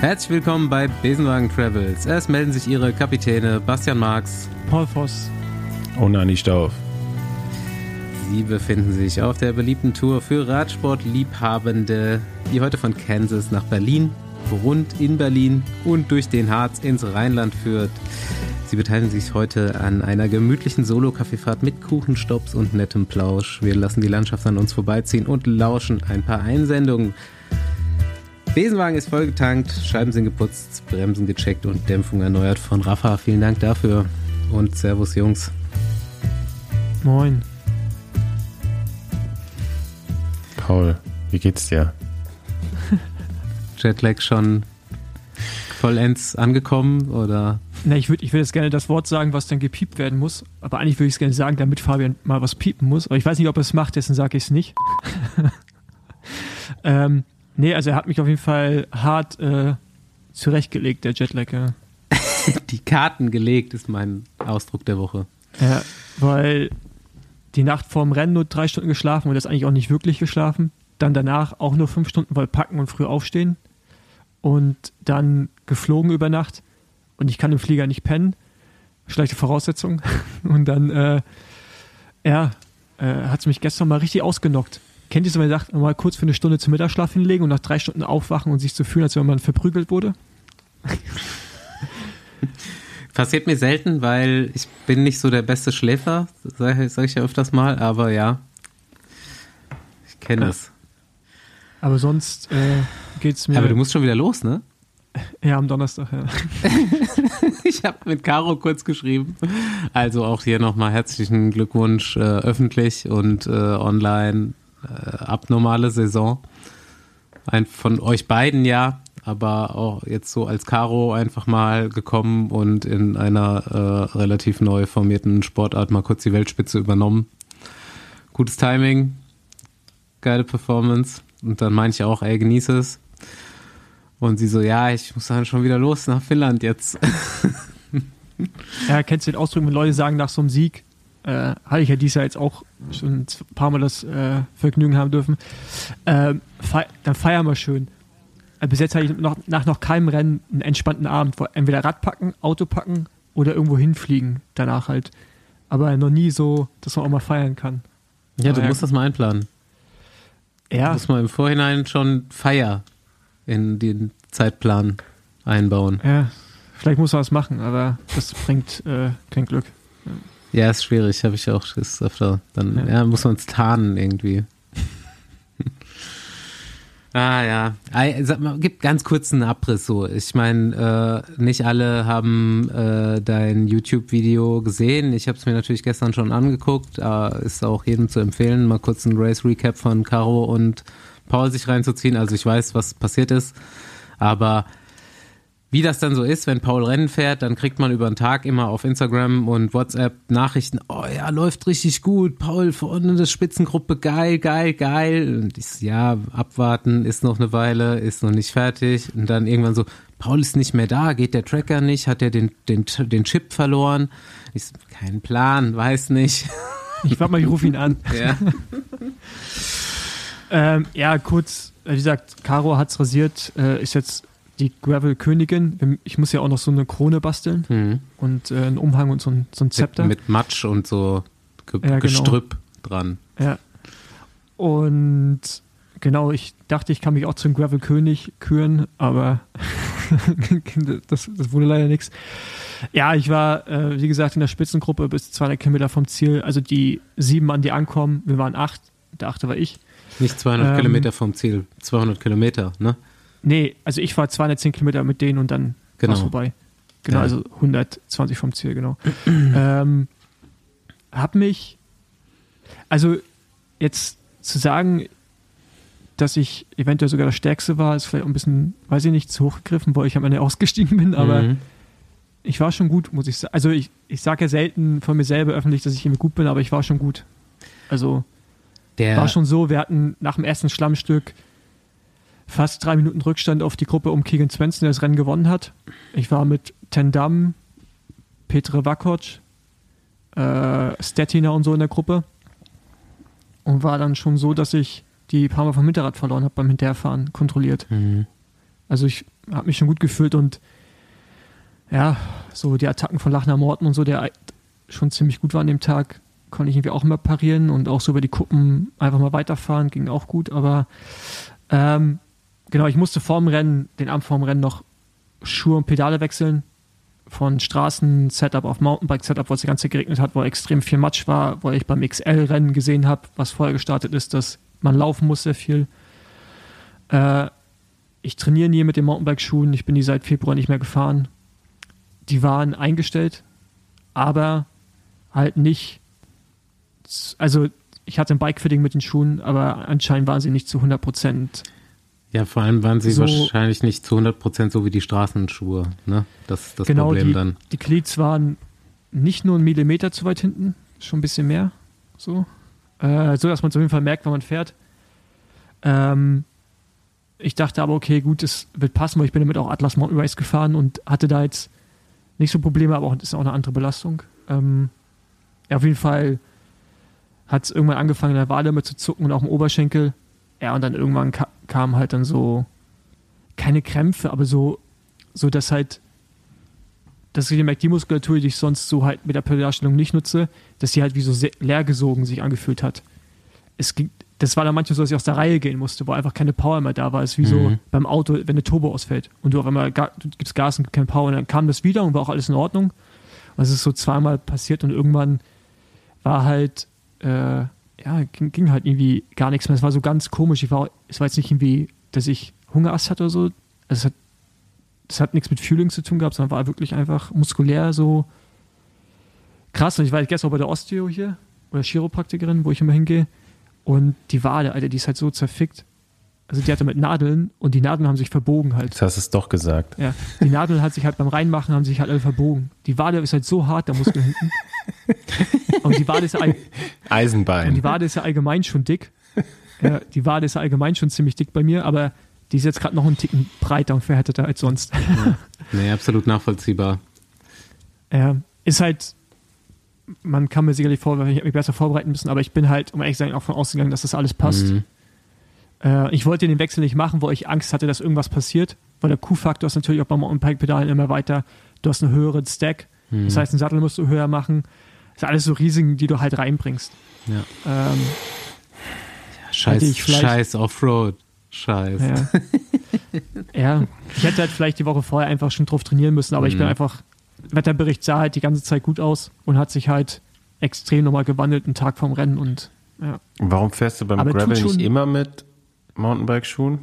Herzlich willkommen bei Besenwagen Travels. Es melden sich Ihre Kapitäne Bastian Marx, Paul Voss und Anni Stauf. Sie befinden sich auf der beliebten Tour für Radsportliebhabende, die heute von Kansas nach Berlin, rund in Berlin und durch den Harz ins Rheinland führt. Sie beteiligen sich heute an einer gemütlichen Solo-Kaffeefahrt mit Kuchenstopps und nettem Plausch. Wir lassen die Landschaft an uns vorbeiziehen und lauschen ein paar Einsendungen. Besenwagen ist vollgetankt, Scheiben sind geputzt, Bremsen gecheckt und Dämpfung erneuert von Rafa. Vielen Dank dafür und Servus Jungs. Moin. Paul, wie geht's dir? Jetlag schon vollends angekommen oder? Na, ich würde ich würd jetzt gerne das Wort sagen, was dann gepiept werden muss. Aber eigentlich würde ich es gerne sagen, damit Fabian mal was piepen muss. Aber ich weiß nicht, ob er es macht, deswegen sage ich es nicht. ähm, nee, also er hat mich auf jeden Fall hart äh, zurechtgelegt, der Jetlag. Ja. Die Karten gelegt ist mein Ausdruck der Woche. Ja, weil die Nacht vorm Rennen nur drei Stunden geschlafen und das eigentlich auch nicht wirklich geschlafen. Dann danach auch nur fünf Stunden, weil packen und früh aufstehen. Und dann geflogen über Nacht und ich kann im Flieger nicht pennen. Schlechte Voraussetzung. Und dann, äh, ja, äh, hat es mich gestern mal richtig ausgenockt. Kennt ihr so, wenn man sagt, mal kurz für eine Stunde zum Mittagsschlaf hinlegen und nach drei Stunden aufwachen und sich so fühlen, als wenn man verprügelt wurde? Passiert mir selten, weil ich bin nicht so der beste Schläfer, sage sag ich ja öfters mal, aber ja, ich kenne Ja. es. Aber sonst äh, geht's mir. Aber du musst schon wieder los, ne? ja, am Donnerstag, ja. Ich habe mit Caro kurz geschrieben. Also auch hier nochmal herzlichen Glückwunsch äh, öffentlich und äh, online. Äh, abnormale Saison. Ein, von euch beiden ja, aber auch jetzt so als Caro einfach mal gekommen und in einer äh, relativ neu formierten Sportart mal kurz die Weltspitze übernommen. Gutes Timing, geile Performance. Und dann meine ich auch, ey, genieße es. Und sie so, ja, ich muss dann schon wieder los nach Finnland jetzt. Ja, kennst du den Ausdruck, wenn Leute sagen, nach so einem Sieg, äh, hatte ich ja dieses Jahr jetzt auch schon ein paar Mal das äh, Vergnügen haben dürfen, ähm, fei dann feiern wir schön. Äh, bis jetzt hatte ich noch, nach noch keinem Rennen einen entspannten Abend, wo entweder Rad packen, Auto packen oder irgendwo hinfliegen danach halt. Aber noch nie so, dass man auch mal feiern kann. Ja, du ja, musst das mal einplanen. Du Ja, musst mal im Vorhinein schon Feier in den Zeitplan einbauen. ja, vielleicht muss man was machen, aber das bringt äh, kein Glück. Ja, ist schwierig, habe ich auch ist öfter. Dann Ja. ja. muss man es tarnen irgendwie. ah ja, sag mal, gib ganz kurz einen Abriss so. Ich meine, äh, nicht alle haben äh, dein YouTube-Video gesehen. Ich habe es mir natürlich gestern schon angeguckt. Äh, ist auch jedem zu empfehlen, mal kurz ein Race-Recap von Caro und Paul sich reinzuziehen. Also ich weiß, was passiert ist. Aber wie das dann so ist, wenn Paul Rennen fährt, dann kriegt man über den Tag immer auf Instagram und WhatsApp Nachrichten, oh ja, läuft richtig gut, Paul vorne das Spitzengruppe, geil, geil, geil. Und ich ja, abwarten, ist noch eine Weile, ist noch nicht fertig. Und dann irgendwann so, Paul ist nicht mehr da, geht der Tracker nicht, hat er den, den, den Chip verloren? Ich so, kein Plan, weiß nicht. Ich warte mal, ich rufe ihn an. Ja. Ähm, ja, kurz, wie gesagt, Caro hat's rasiert, äh, ist jetzt die Gravel-Königin. Ich muss ja auch noch so eine Krone basteln Hm. und äh, einen Umhang und so ein, so ein Zepter. Mit, mit Matsch und so Ge Ja, genau. Gestrüpp dran. Ja. Und genau, ich dachte, ich kann mich auch zum Gravel-König küren, aber das, das wurde leider nichts. Ja, ich war, äh, wie gesagt, in der Spitzengruppe bis 200 Kilometer vom Ziel. Also die sieben Mann, die ankommen, wir waren acht. Der achte war ich. Nicht 200 Ähm, Kilometer vom Ziel, 200 Kilometer, ne? Nee, also ich war 210 Kilometer mit denen und dann Genau. war's vorbei. Genau, Ja. also 120 vom Ziel, genau. ähm, hab mich, also jetzt zu sagen, dass ich eventuell sogar das Stärkste war, ist vielleicht ein bisschen, weiß ich nicht, zu hoch gegriffen, weil ich am Ende ausgestiegen bin, aber Mhm. ich war schon gut, muss ich sagen. Also ich, ich sage ja selten von mir selber öffentlich, dass ich irgendwie gut bin, aber ich war schon gut. Also Der, war schon so, wir hatten nach dem ersten Schlammstück fast drei Minuten Rückstand auf die Gruppe um Keegan Svensson, der das Rennen gewonnen hat. Ich war mit Tendam, Petre Vakoc, äh, Stettiner und so in der Gruppe. Und war dann schon so, dass ich die paar Mal vom Hinterrad verloren habe beim Hinterherfahren, kontrolliert. Mhm. Also ich habe mich schon gut gefühlt und ja, so die Attacken von Lachner Morten und so, der schon ziemlich gut war an dem Tag, konnte ich irgendwie auch immer parieren und auch so über die Kuppen einfach mal weiterfahren, ging auch gut, aber ähm, genau, ich musste vorm Rennen, den Abend vorm Rennen noch Schuhe und Pedale wechseln. Von Straßen-Setup auf Mountainbike-Setup, wo es die ganze Zeit geregnet hat, wo extrem viel Matsch war, wo ich beim XL-Rennen gesehen habe, was vorher gestartet ist, dass man laufen muss sehr viel. Äh, ich trainiere nie mit den Mountainbike-Schuhen, ich bin die seit Februar nicht mehr gefahren. Die waren eingestellt, aber halt nicht also ich hatte ein Bike-Fitting mit den Schuhen, aber anscheinend waren sie nicht zu 100 Prozent. Ja, vor allem waren sie so, wahrscheinlich nicht zu 100 Prozent so wie die Straßenschuhe. Ne? Das ist das genau, Problem die, dann. Die Cleats waren nicht nur einen Millimeter zu weit hinten, schon ein bisschen mehr. So, äh, so dass man es auf jeden Fall merkt, wenn man fährt. Ähm, ich dachte aber, okay, gut, es wird passen, weil ich bin damit auch Atlas Mountain Race gefahren und hatte da jetzt nicht so Probleme, aber es ist auch eine andere Belastung. Ähm, ja, auf jeden Fall hat es irgendwann angefangen, in der Wade mit zu zucken und auch im Oberschenkel. Ja, und dann irgendwann ka kam halt dann so, keine Krämpfe, aber so, so dass halt, dass ich gemerkt, die Muskulatur, die ich sonst so halt mit der Pedalstellung nicht nutze, dass sie halt wie so leergesogen sich angefühlt hat. Es ging, das war dann manchmal so, dass ich aus der Reihe gehen musste, wo einfach keine Power mehr da war. Es ist wie mhm. so beim Auto, wenn der Turbo ausfällt und du auf einmal du gibst Gas und keine Power und dann kam das wieder und war auch alles in Ordnung. Und es ist so zweimal passiert und irgendwann war halt äh, ja, ging, ging, halt irgendwie gar nichts mehr. Es war so ganz komisch. Ich war, es war jetzt nicht irgendwie, dass ich Hungerast hatte oder so. Also es hat, das hat nichts mit Fühling zu tun gehabt, sondern war wirklich einfach muskulär so krass. Und ich war gestern auch bei der Osteo hier oder Chiropraktikerin, wo ich immer hingehe. Und die Wade, Alter, die ist halt so zerfickt. Also die hatte mit Nadeln und die Nadeln haben sich verbogen halt. Jetzt hast du es doch gesagt. Ja, die Nadeln hat sich halt beim Reinmachen haben sich halt alle verbogen. Die Wade ist halt so hart, der Muskel hinten. Und die Wade ist ja Eisenbein. Und die Wade ist ja allgemein schon dick. Ja, die Wade ist ja allgemein schon ziemlich dick bei mir, aber die ist jetzt gerade noch einen Ticken breiter und verhärteter als sonst. Ja. Nee, absolut nachvollziehbar. Ja, ist halt, man kann mir sicherlich vorwerfen, ich hätte mich besser vorbereiten müssen, aber ich bin halt, um ehrlich zu sein, auch von ausgegangen, dass das alles passt. Mhm. Äh, ich wollte den Wechsel nicht machen, weil ich Angst hatte, dass irgendwas passiert, weil der Q-Faktor ist natürlich auch beim Mountainbike-Pedalen immer weiter. Du hast einen höheren Stack, mhm. das heißt, den Sattel musst du höher machen. Das sind alles so Risiken, die du halt reinbringst. Ja. Ähm, ja scheiß, ich scheiß Offroad. Scheiß. Ja. ja. ich hätte halt vielleicht die Woche vorher einfach schon drauf trainieren müssen, aber mhm. ich bin mhm. einfach, Wetterbericht sah halt die ganze Zeit gut aus und hat sich halt extrem nochmal gewandelt, einen Tag vorm Rennen und ja. Warum fährst du beim aber Gravel nicht immer mit Mountainbike-Schuhen?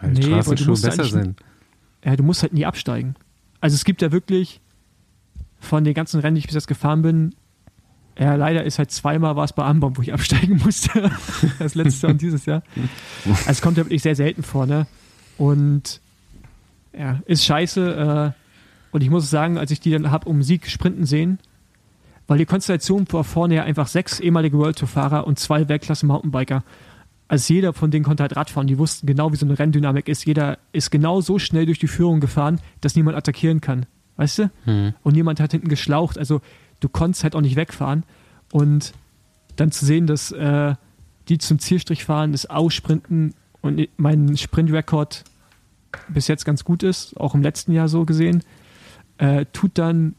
Weil nee, Straßenschuhe besser sind. Ja, du musst halt nie absteigen. Also es gibt ja wirklich von den ganzen Rennen, die ich bis jetzt gefahren bin, ja, leider ist halt zweimal war es bei Ambaum, wo ich absteigen musste. das letzte Jahr und dieses Jahr. Also es kommt ja wirklich sehr selten vor, ne? Und ja, ist scheiße. Äh, und ich muss sagen, als ich die dann habe um Sieg sprinten sehen, weil die Konstellation war vorne ja einfach sechs ehemalige World Tour Fahrer und zwei Weltklasse Mountainbiker also jeder von denen konnte halt Radfahren. Die wussten genau, wie so eine Renndynamik ist. Jeder ist genau so schnell durch die Führung gefahren, dass niemand attackieren kann. Weißt du? Mhm. Und niemand hat hinten geschlaucht. Also du konntest halt auch nicht wegfahren. Und dann zu sehen, dass äh, die zum Zielstrich fahren, das Aussprinten und mein Sprintrekord bis jetzt ganz gut ist, auch im letzten Jahr so gesehen, äh, tut dann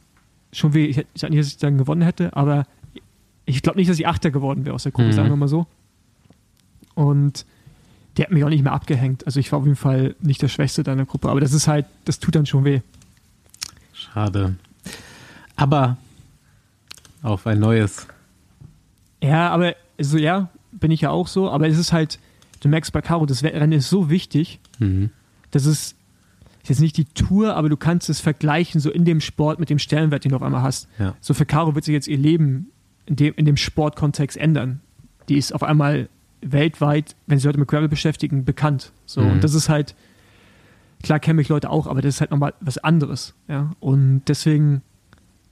schon weh. Ich, sage nicht, dass ich dann gewonnen hätte, aber ich glaube nicht, dass ich Achter geworden wäre aus der Gruppe, mhm. sagen wir mal so. Und der hat mich auch nicht mehr abgehängt. Also ich war auf jeden Fall nicht der Schwächste deiner Gruppe, aber das ist halt, das tut dann schon weh. Schade. Aber auf ein neues. Ja, aber so, ja, bin ich ja auch so, aber es ist halt, du merkst bei Caro, das Rennen ist so wichtig, mhm. das ist, ist jetzt nicht die Tour, aber du kannst es vergleichen, so in dem Sport mit dem Stellenwert, den du auf einmal hast. Ja. So für Caro wird sich jetzt ihr Leben in dem, in dem Sportkontext ändern. Die ist auf einmal weltweit, wenn sie Leute mit Gravel beschäftigen, bekannt. So, mhm. und das ist halt, klar kenne ich Leute auch, aber das ist halt nochmal was anderes. Ja? Und deswegen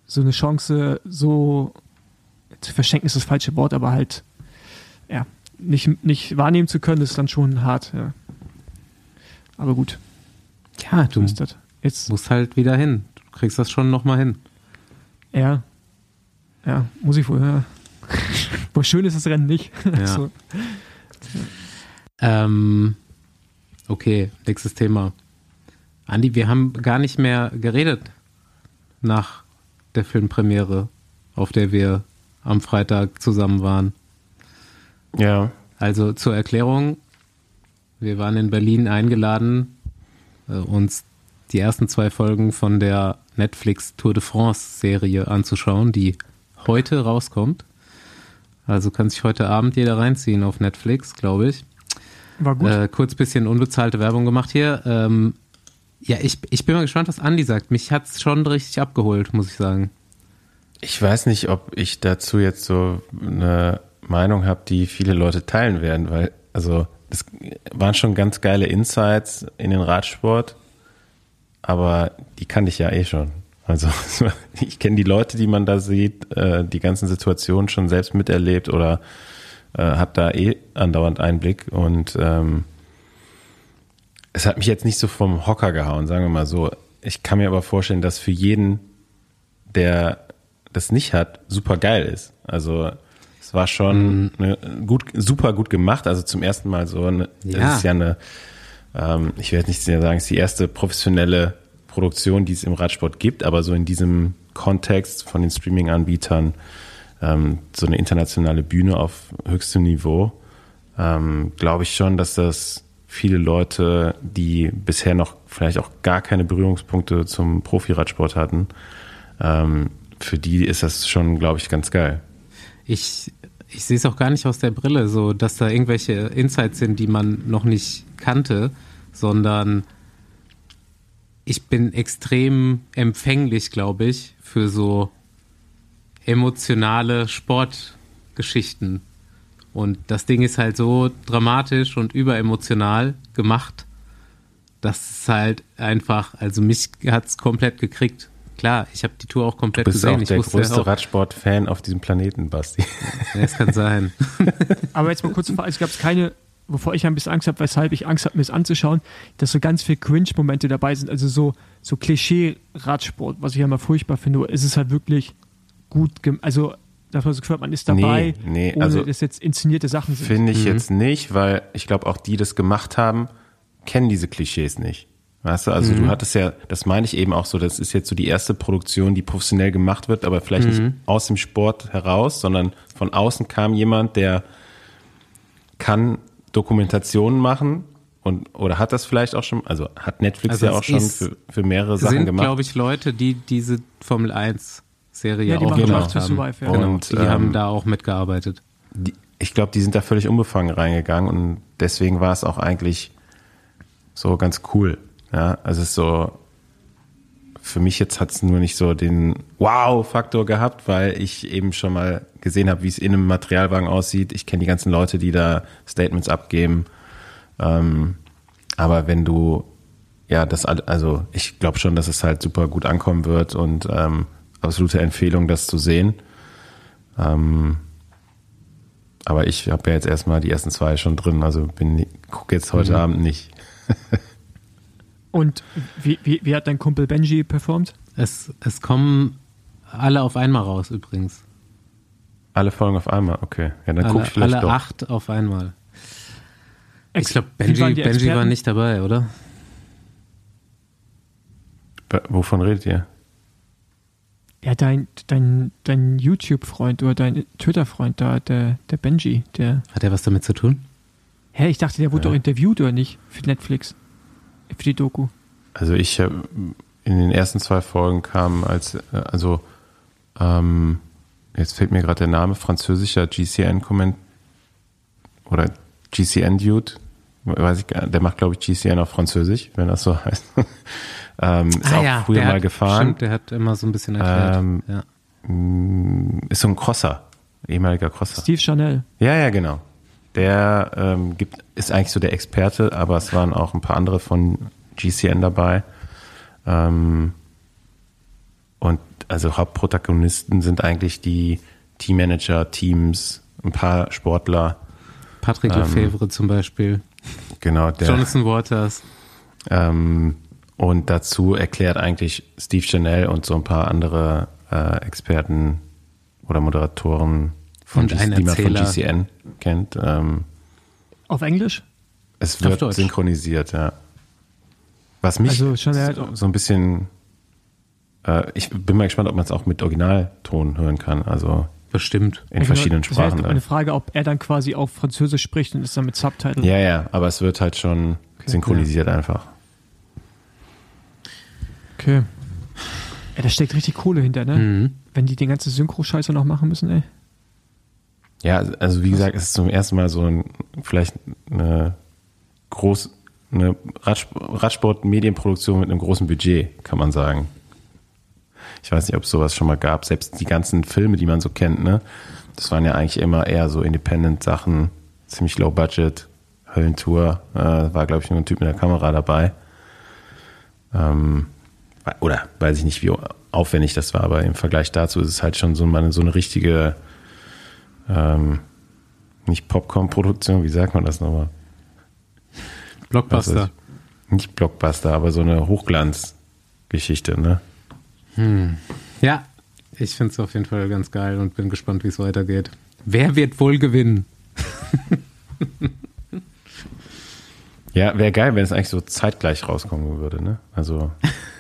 so eine Chance so zu verschenken ist das falsche Wort, aber halt, ja, nicht, nicht wahrnehmen zu können, ist dann schon hart, ja. Aber gut. Ja, du Jetzt. musst halt wieder hin. Du kriegst das schon nochmal hin. Ja. Ja, muss ich wohl, ja. Boah, schön ist das Rennen nicht. Ja. so. Ähm, okay, nächstes Thema. Andi, wir haben gar nicht mehr geredet nach der Filmpremiere, auf der wir am Freitag zusammen waren. Ja. Also zur Erklärung, wir waren in Berlin eingeladen, äh, uns die ersten zwei Folgen von der Netflix Tour de France Serie anzuschauen, die heute rauskommt. Also kann sich heute Abend jeder reinziehen auf Netflix, glaube ich. War gut. Äh, kurz bisschen unbezahlte Werbung gemacht hier. Ähm, ja, ich, ich bin mal gespannt, was Andi sagt. Mich hat es schon richtig abgeholt, muss ich sagen. Ich weiß nicht, ob ich dazu jetzt so eine Meinung habe, die viele Leute teilen werden, weil, also, das waren schon ganz geile Insights in den Radsport, aber die kannte ich ja eh schon. Also ich kenne die Leute, die man da sieht, äh, die ganzen Situationen schon selbst miterlebt oder äh, habe da eh andauernd Einblick und ähm, es hat mich jetzt nicht so vom Hocker gehauen, sagen wir mal so. Ich kann mir aber vorstellen, dass für jeden, der das nicht hat, super geil ist. Also es war schon mhm. eine, gut, super gut gemacht. Also zum ersten Mal so eine, ja. das ist ja eine, ähm, ich werde nicht sagen, es ist die erste professionelle Produktion, die es im Radsport gibt, aber so in diesem Kontext von den Streaming-Anbietern ähm, so eine internationale Bühne auf höchstem Niveau, ähm, glaube ich schon, dass das viele Leute, die bisher noch vielleicht auch gar keine Berührungspunkte zum Profiradsport hatten, ähm, für die ist das schon, glaube ich, ganz geil. Ich, ich sehe es auch gar nicht aus der Brille, so dass da irgendwelche Insights sind, die man noch nicht kannte, sondern ich bin extrem empfänglich, glaube ich, für so emotionale Sportgeschichten. Und das Ding ist halt so dramatisch und überemotional gemacht, dass es halt einfach, also mich hat es komplett gekriegt. Klar, ich habe die Tour auch komplett du bist gesehen. Auch der größte Radsport-Fan auf diesem Planeten, Basti. Ja, es kann sein. Aber jetzt mal kurz, es gab keine wovor ich ein bisschen Angst habe, weshalb ich Angst habe, mir es anzuschauen, dass so ganz viel Cringe-Momente dabei sind. Also so, so Klischee-Radsport, was ich ja immer furchtbar finde. Es ist halt wirklich gut, also dass man so gehört, man ist dabei, nee, nee, ohne also dass jetzt inszenierte Sachen sind. Finde ich mhm. jetzt nicht, weil ich glaube auch die, die das gemacht haben, kennen diese Klischees nicht. Weißt du, also mhm. du hattest ja, das meine ich eben auch so, das ist jetzt so die erste Produktion, die professionell gemacht wird, aber vielleicht mhm. nicht aus dem Sport heraus, sondern von außen kam jemand, der kann Dokumentationen machen und oder hat das vielleicht auch schon, also hat Netflix also ja auch schon für, für mehrere Sachen sind, gemacht. glaube ich, Leute, die diese Formel 1 Serie ja, auch gemacht haben. Survive, ja. Genau, und die ähm, haben da auch mitgearbeitet. Die, ich glaube, die sind da völlig unbefangen reingegangen und deswegen war es auch eigentlich so ganz cool. Ja, also es ist so, für mich jetzt hat es nur nicht so den Wow-Faktor gehabt, weil ich eben schon mal gesehen habe, wie es in einem Materialwagen aussieht. Ich kenne die ganzen Leute, die da Statements abgeben. Ähm, aber wenn du, ja, das, also ich glaube schon, dass es halt super gut ankommen wird und ähm, absolute Empfehlung, das zu sehen. Ähm, aber ich habe ja jetzt erstmal die ersten zwei schon drin, also bin gucke jetzt heute mhm. Abend nicht. und wie, wie, wie hat dein Kumpel Benji performt? Es, es kommen alle auf einmal raus übrigens. Alle Folgen auf einmal, okay. Ja, dann gucke ich vielleicht alle doch. acht auf einmal. Ich glaube, Benji, Benji war nicht dabei, oder? Wovon redet ihr? Ja, dein, dein, dein YouTube-Freund oder dein Twitter-Freund da, der, der Benji, der. Hat er was damit zu tun? Hä, ich dachte, der wurde ja. doch interviewt oder nicht? Für Netflix. Für die Doku. Also ich habe in den ersten zwei Folgen kam als, äh, also ähm, jetzt fällt mir gerade der Name, französischer GCN-Comment oder GCN-Dude, weiß ich gar der macht glaube ich GCN auf Französisch, wenn das so heißt. ähm, ist ah, auch ja, früher mal hat, gefahren. Stimmt, der hat immer so ein bisschen erklärt. Ähm, ja. Mm, ist so ein Crosser, ehemaliger Crosser. Steve Chanel. Ja, ja, genau. Der ähm, gibt, ist eigentlich so der Experte, aber es waren auch ein paar andere von GCN dabei. Ähm, und also Hauptprotagonisten sind eigentlich die Teammanager, Teams, ein paar Sportler. Patrick ähm, Lefevre zum Beispiel. Genau, der. Jonathan Waters. Ähm, und dazu erklärt eigentlich Steve Chanel und so ein paar andere äh, Experten oder Moderatoren, von G die man von GCN kennt. Ähm, Auf Englisch? Es wird synchronisiert, ja. Was mich Also so, so ein bisschen, äh, ich bin mal gespannt, ob man es auch mit Originalton hören kann, also Bestimmt. in verschiedenen Das wäre jetzt Sprachen. eine. Frage, ob er dann quasi auch Französisch spricht und ist dann mit Subtitle. Ja, ja, aber es wird halt schon synchronisiert einfach. Okay. Ey, da steckt richtig Kohle hinter, ne? Mhm. Wenn die den ganzen Synchro-Scheiße noch machen müssen, ey. Ja, also wie gesagt, es ist zum ersten Mal so ein, vielleicht eine groß, eine Radsport- Radsport-Medienproduktion mit einem großen Budget, kann man sagen. Ich weiß nicht, ob es sowas schon mal gab. Selbst die ganzen Filme, die man so kennt, ne, das waren ja eigentlich immer eher so Independent-Sachen, ziemlich low budget. Höllentour, äh, war, glaube ich, nur ein Typ mit der Kamera dabei. Ähm, oder weiß ich nicht, wie aufwendig das war, aber im Vergleich dazu ist es halt schon so, eine- so eine richtige ähm, nicht Popcorn-Produktion, wie sagt man das nochmal? Blockbuster. Nicht Blockbuster, aber so eine Hochglanzgeschichte, ne? Ja, ich finde es auf jeden Fall ganz geil und bin gespannt, wie es weitergeht. Wer wird wohl gewinnen? Ja, wäre geil, wenn es eigentlich so zeitgleich rauskommen würde, ne? Also,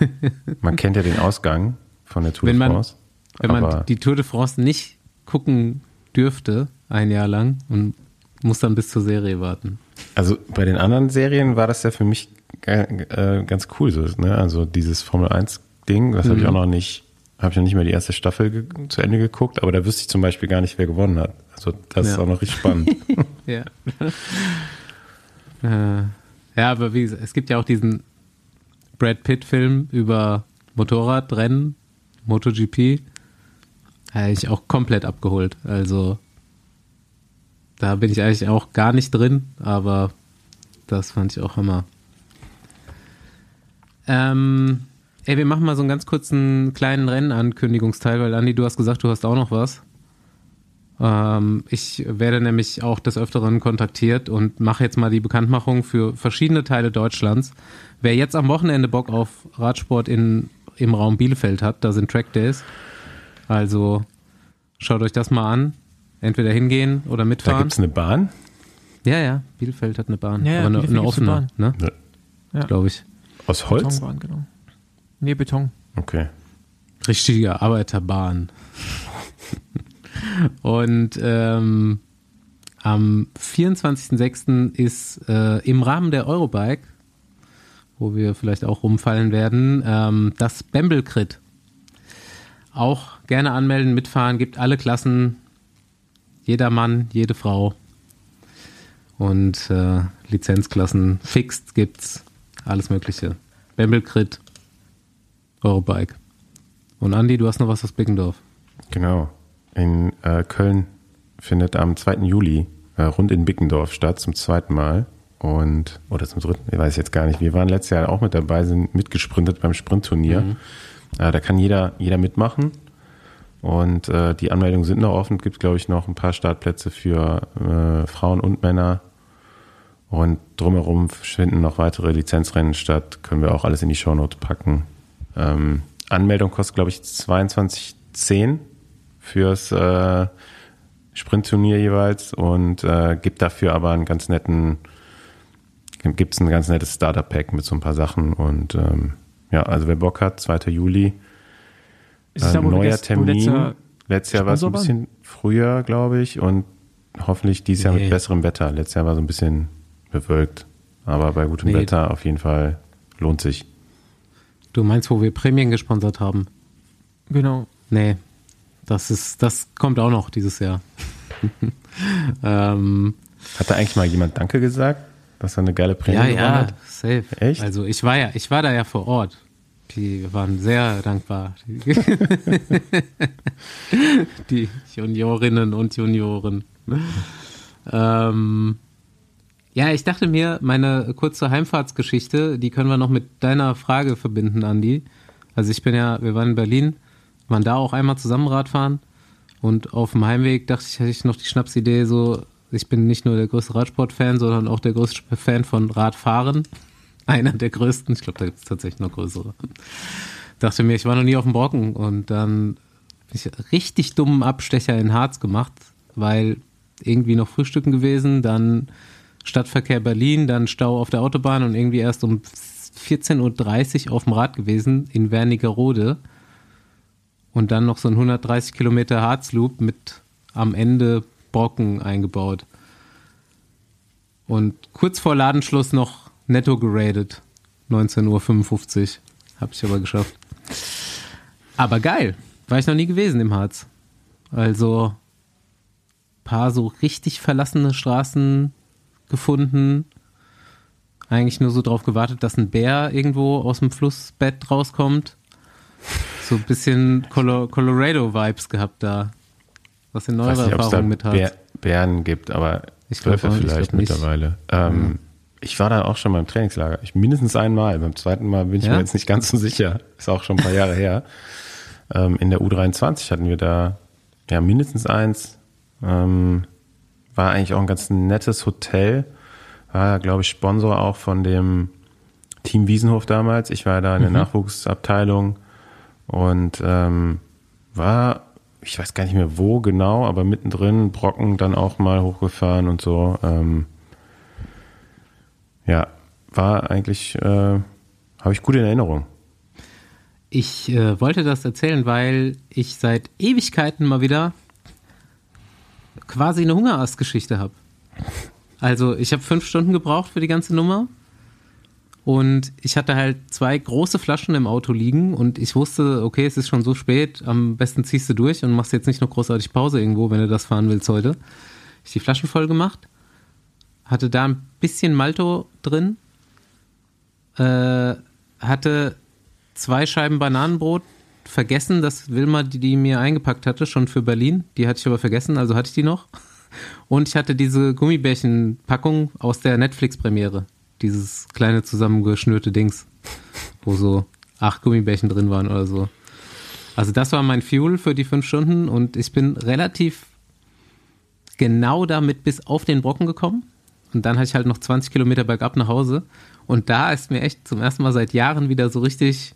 man kennt ja den Ausgang von der Tour Wenn de man, France. wenn man die Tour de France nicht gucken dürfte, ein Jahr lang, und muss dann bis zur Serie warten. also bei den anderen Serien war das ja für mich äh, ganz cool, so, ne? Also dieses Formel 1 Ding, das habe ich Mhm. auch noch nicht, habe ich noch nicht mal die erste Staffel zu Ende geguckt, aber da wüsste ich zum Beispiel gar nicht, wer gewonnen hat. Also das ist Ja. auch noch richtig spannend. Ja. äh, ja, aber wie gesagt, es gibt ja auch diesen Brad Pitt-Film über Motorradrennen, MotoGP. Habe ich auch komplett abgeholt. Also da bin ich eigentlich auch gar nicht drin, aber das fand ich auch Hammer. Ähm, ey, wir machen mal so einen ganz kurzen kleinen Rennankündigungsteil, weil Andi, du hast gesagt, du hast auch noch was. Ähm, ich werde nämlich auch des Öfteren kontaktiert und mache jetzt mal die Bekanntmachung für verschiedene Teile Deutschlands. Wer jetzt am Wochenende Bock auf Radsport in, im Raum Bielefeld hat, da sind Track Days. Also schaut euch das mal an. Entweder hingehen oder Da mitfahren. gibt's eine Bahn. ja, ja, Bielefeld hat eine Bahn. Ja, ja, aber eine, eine gibt's eine offene, ne? Ja. Glaube ich. Aus Holz? Betonbahn, genau. Nee, Beton. Okay. Richtige Arbeiterbahn. Und ähm, am 24.06. ist äh, im Rahmen der Eurobike, wo wir vielleicht auch rumfallen werden, ähm, das Bembel-Crit. Auch gerne anmelden, mitfahren, gibt alle Klassen, jeder Mann, jede Frau. Und äh, Lizenzklassen fixed gibt's, alles Mögliche. Bembel-Crit, Eurobike. Und Andi, du hast noch was aus Bickendorf. Genau. In äh, Köln findet am 2. Juli äh, rund in Bickendorf statt, zum zweiten Mal. Und, oder zum dritten, ich weiß jetzt gar nicht. Wir waren letztes Jahr auch mit dabei, sind mitgesprintet beim Sprintturnier. Äh, da kann jeder, jeder mitmachen. Und äh, die Anmeldungen sind noch offen. Es gibt, glaube ich, noch ein paar Startplätze für äh, Frauen und Männer. Und drumherum finden noch weitere Lizenzrennen statt. Können wir auch alles in die Shownote packen. Ähm, Anmeldung kostet, glaube ich, 22,10 fürs äh, Sprintturnier jeweils und äh, gibt dafür aber einen ganz netten, gibt es ein ganz nettes Starter-Pack mit so ein paar Sachen und ähm, ja, also wer Bock hat, 2. Juli, Ist es äh, neuer Termin. Letztes Jahr war es ein bisschen früher, glaube ich, und hoffentlich dieses Jahr Nee. mit besserem Wetter. Letztes Jahr war so ein bisschen bewölkt, aber bei gutem Nee. Wetter auf jeden Fall lohnt sich. Du meinst, wo wir Prämien gesponsert haben? Genau. Nee, das ist, das kommt auch noch dieses Jahr. ähm, Hat da eigentlich mal jemand Danke gesagt, dass er eine geile Prämie ja, gewonnen ja, hat? safe. Echt? Also ich war ja, ich war da ja vor Ort. Die waren sehr dankbar. Die Juniorinnen und Junioren. Ähm, ja, ich dachte mir, meine kurze Heimfahrtsgeschichte, die können wir noch mit deiner Frage verbinden, Andi. Also ich bin ja, wir waren in Berlin, waren da auch einmal zusammen Radfahren und auf dem Heimweg dachte ich, hätte ich noch die Schnapsidee so, ich bin nicht nur der größte Radsport-Fan, sondern auch der größte Fan von Radfahren. Einer der größten, ich glaube, da gibt es tatsächlich noch größere. Dachte mir, ich war noch nie auf dem Brocken und dann ich richtig dummen Abstecher in Harz gemacht, weil irgendwie noch Frühstücken gewesen, dann Stadtverkehr Berlin, dann Stau auf der Autobahn und irgendwie erst um 14.30 Uhr auf dem Rad gewesen in Wernigerode und dann noch so ein 130 Kilometer Harzloop mit am Ende Brocken eingebaut. Und kurz vor Ladenschluss noch netto geradet. 19.55 Uhr. Hab ich aber geschafft. Aber geil. War ich noch nie gewesen im Harz. Also paar so richtig verlassene Straßen gefunden. Eigentlich nur so drauf gewartet, dass ein Bär irgendwo aus dem Flussbett rauskommt. So ein bisschen Colorado-Vibes gehabt da. Was in neuere nicht, Erfahrung mit hat. Bär, Bären gibt, aber Ich glaub Wölfe auch nicht, ich vielleicht mittlerweile. Ähm, Ich war da auch schon beim Trainingslager. Ich, mindestens einmal. Beim zweiten Mal bin ich Ja? mir jetzt nicht ganz so sicher. Ist auch schon ein paar Jahre her. Ähm, in der U23 hatten wir da ja mindestens eins. Ähm, war eigentlich auch ein ganz nettes Hotel. War, glaube ich, Sponsor auch von dem Team Wiesenhof damals. Ich war da in der Nachwuchsabteilung und ähm, war, ich weiß gar nicht mehr wo genau, aber mittendrin Brocken dann auch mal hochgefahren und so. Ähm, ja, war eigentlich, äh, habe ich gut in Erinnerung. Ich äh, wollte das erzählen, weil ich seit Ewigkeiten mal wieder quasi eine Hungerast-Geschichte habe. Also ich habe fünf Stunden gebraucht für die ganze Nummer und ich hatte halt zwei große Flaschen im Auto liegen und ich wusste, okay, es ist schon so spät, am besten ziehst du durch und machst jetzt nicht noch großartig Pause irgendwo, wenn du das fahren willst heute. Ich die Flaschen voll gemacht, hatte da ein bisschen Malto drin, äh, hatte zwei Scheiben Bananenbrot vergessen, dass Wilma, die, die mir eingepackt hatte, schon für Berlin. Die hatte ich aber vergessen, also hatte ich die noch. Und ich hatte diese Gummibärchenpackung aus der Netflix-Premiere. Dieses kleine zusammengeschnürte Dings, wo so acht Gummibärchen drin waren oder so. Also das war mein Fuel für die fünf Stunden und ich bin relativ genau damit bis auf den Brocken gekommen. Und dann hatte ich halt noch 20 Kilometer bergab nach Hause. Und da ist mir echt zum ersten Mal seit Jahren wieder so richtig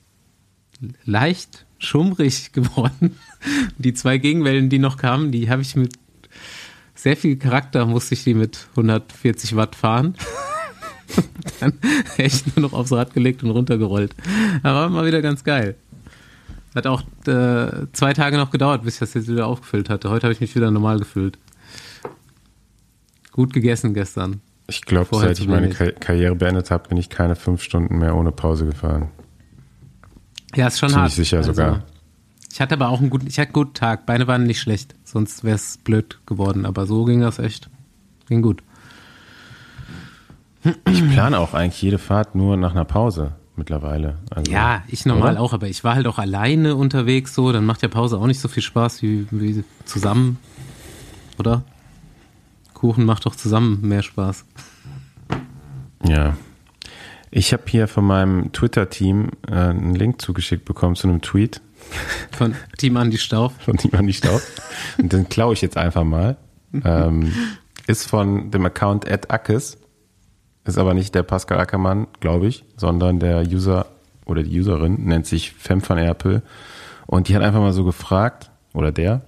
leicht schummrig geworden. Die zwei Gegenwellen, die noch kamen, die habe ich mit sehr viel Charakter, musste ich die mit 140 Watt fahren. Dann echt nur noch aufs Rad gelegt und runtergerollt. Aber mal wieder ganz geil. Hat auch äh, zwei Tage noch gedauert, bis ich das jetzt wieder aufgefüllt hatte. Heute habe ich mich wieder normal gefühlt. Gut gegessen gestern. Ich glaube, seit ich meine. Ka Karriere beendet habe, bin ich keine fünf Stunden mehr ohne Pause gefahren. Ja, ist schon Ziemlich hart. sicher Also, sogar. Ich hatte aber auch einen guten, ich hatte einen guten Tag. Beine waren nicht schlecht, sonst wäre es blöd geworden. Aber so ging das echt. Ging gut. Ich plane auch eigentlich jede Fahrt nur nach einer Pause mittlerweile. Also, Ja, ich normal oder? auch, aber ich war halt auch alleine unterwegs so. Dann macht ja Pause auch nicht so viel Spaß wie, wie zusammen, oder? Kuchen macht doch zusammen mehr Spaß. Ja. Ich habe hier von meinem Twitter-Team äh, einen Link zugeschickt bekommen zu einem Tweet Von Team Andi Stauf. von Ivan die Staub. Und den klaue ich jetzt einfach mal. Ähm, ist von dem Account @ackes. Ist aber nicht der Pascal Ackermann, glaube ich, sondern der User oder die Userin nennt sich Fem van Erpel. Und die hat einfach mal so gefragt, oder der?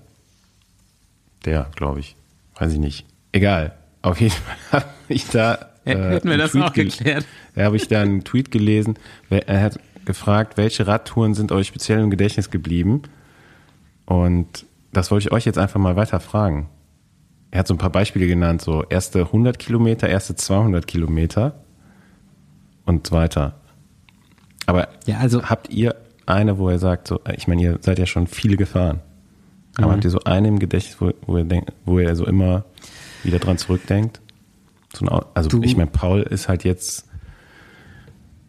Der, glaube ich. Weiß ich nicht. Egal. Auf jeden Fall habe ich da. äh, Hätten wir einen das Tweet auch gel- geklärt. da habe ich da einen Tweet gelesen. Er hat gefragt, welche Radtouren sind euch speziell im Gedächtnis geblieben? Und das wollte ich euch jetzt einfach mal weiter fragen. Er hat so ein paar Beispiele genannt, so erste 100 Kilometer, erste 200 Kilometer und so weiter. Aber Ja, also habt ihr eine, wo ihr sagt, so, ich meine, ihr seid ja schon viele gefahren. Aber Mhm. habt ihr so eine im Gedächtnis, wo, wo, ihr, denkt, wo ihr so immer wieder dran zurückdenkt? So ein, Au- also Du- ich meine, Paul ist halt jetzt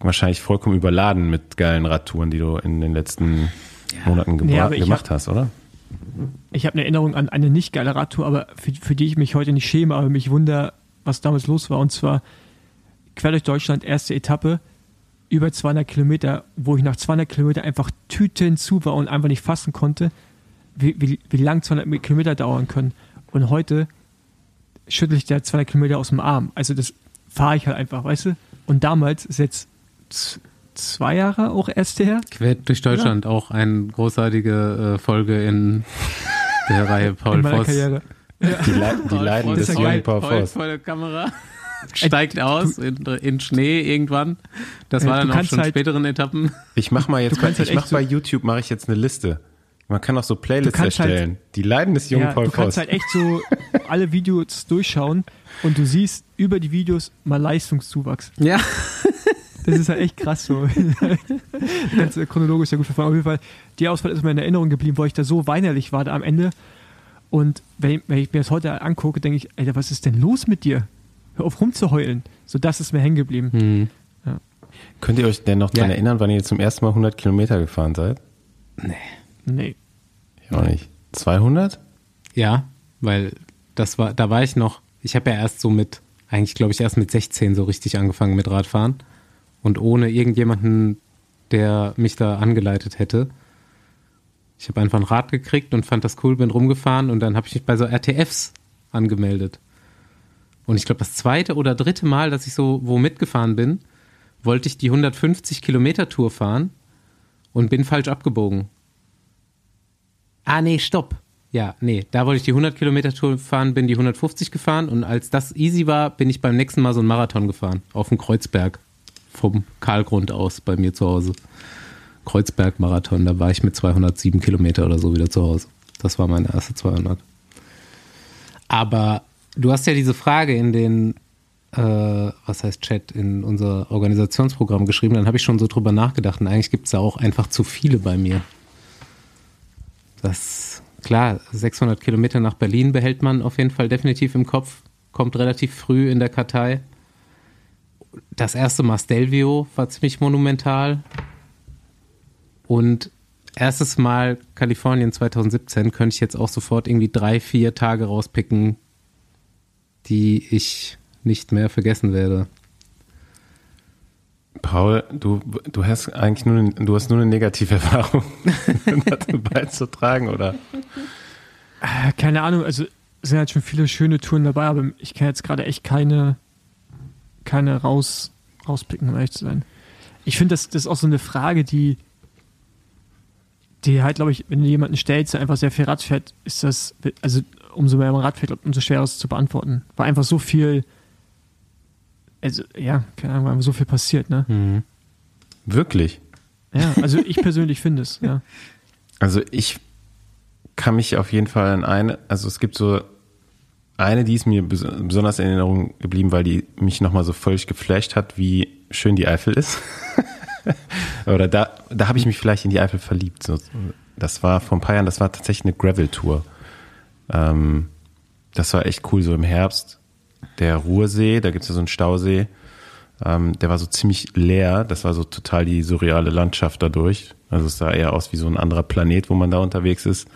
wahrscheinlich vollkommen überladen mit geilen Radtouren, die du in den letzten Monaten gebra- Nee, gemacht hast, oder? Ich habe eine Erinnerung an eine nicht geile Radtour, aber für, für die ich mich heute nicht schäme, aber mich wunder, was damals los war. Und zwar quer durch Deutschland, erste Etappe, über 200 Kilometer, wo ich nach 200 Kilometer einfach Tüten zu war und einfach nicht fassen konnte, wie, wie, wie lang 200 Kilometer dauern können. Und heute schüttel ich der 200 Kilometer aus dem Arm. Also das fahre ich halt einfach, weißt du? Und damals ist jetzt zwei Jahre auch erst her. quer durch Deutschland auch eine großartige äh, Folge in der Reihe Paul Voss. Karriere. Die, Le die Leiden des ja jungen. Paul Voss. vor der Kamera. steigt aus in, in Schnee irgendwann. Das Ja, war dann auch schon halt- späteren Etappen. Ich mach mal jetzt, Du kannst ich halt mach so- bei YouTube mache ich jetzt eine Liste. Man kann auch so Playlists halt- erstellen. Die Leiden des jungen Ja, Paul du kannst Voss. halt echt so alle Videos durchschauen und du siehst über die Videos mal Leistungszuwachs. Ja. Das ist halt echt krass so. Ganz chronologisch sehr gut verfahren. Auf jeden Fall, die Auswahl ist mir in Erinnerung geblieben, weil ich da so weinerlich war da am Ende. Und wenn, wenn ich mir das heute angucke, denke ich, Alter, was ist denn los mit dir? Hör auf rumzuheulen. So, das ist mir hängen geblieben. Hm. Könnt ihr euch denn noch daran Ja. erinnern, wann ihr zum ersten Mal 100 Kilometer gefahren seid? Nee. Ich auch nicht. 200? Ja, weil das war, da war ich noch, ich habe ja erst so mit, eigentlich glaube ich erst mit 16 so richtig angefangen mit Radfahren und ohne irgendjemanden, der mich da angeleitet hätte. Ich habe einfach ein Rad gekriegt und fand das cool, bin rumgefahren und dann habe ich mich bei so RTFs angemeldet. Und ich glaube, das zweite oder dritte Mal, dass ich so wo mitgefahren bin, wollte ich die 150 Kilometer Tour fahren und bin falsch abgebogen. Ah, nee, stopp. Ja, nee, da wollte ich die 100 Kilometer Tour fahren, bin die 150 gefahren und als das easy war, bin ich beim nächsten Mal so einen Marathon gefahren. Auf dem Kreuzberg. Vom Karlgrund aus bei mir zu Hause. Kreuzberg-Marathon, da war ich mit 207 Kilometer oder so wieder zu Hause. Das war meine erste 200. Aber du hast ja diese Frage in den, äh, was heißt Chat, in unser Organisationsprogramm geschrieben, dann habe ich schon so drüber nachgedacht und eigentlich gibt es da auch einfach zu viele bei mir. Das, klar, 600 Kilometer nach Berlin behält man auf jeden Fall definitiv im Kopf, kommt relativ früh in der Kartei. Das erste Mal Stelvio war ziemlich monumental. Und erstes Mal Kalifornien 2017 könnte ich jetzt auch sofort irgendwie drei, vier Tage rauspicken, die ich nicht mehr vergessen werde. Paul, du, du hast eigentlich nur, du hast nur eine negative Erfahrung dazu beizutragen, oder? Äh, Keine Ahnung, also sind halt schon viele schöne Touren dabei, aber ich kann jetzt gerade echt keine, keine raus, rauspicken, um ehrlich zu sein. Ich finde, das, das ist auch so eine Frage, die, die halt, glaube ich, wenn du jemanden stellst, der einfach sehr viel Rad fährt, ist das, also umso mehr man Rad fährt, umso schwerer ist es zu beantworten. Weil einfach so viel, also ja, keine Ahnung, weil so viel passiert, ne? Wirklich? Ja, also ich persönlich finde es, ja. Also ich kann mich auf jeden Fall an eine, also es gibt so eine, die ist mir bes besonders in Erinnerung geblieben, weil die mich nochmal so völlig geflasht hat, wie schön die Eifel ist. Oder da, da habe ich mich vielleicht in die Eifel verliebt. Das war vor ein paar Jahren, das war tatsächlich eine Gravel-Tour. Ähm, das war echt cool, so im Herbst. Der Ruhrsee, da gibt es ja so einen Stausee, ähm, der war so ziemlich leer. Das war so total die surreale Landschaft dadurch. Also es sah eher aus wie so ein anderer Planet, wo man da unterwegs ist.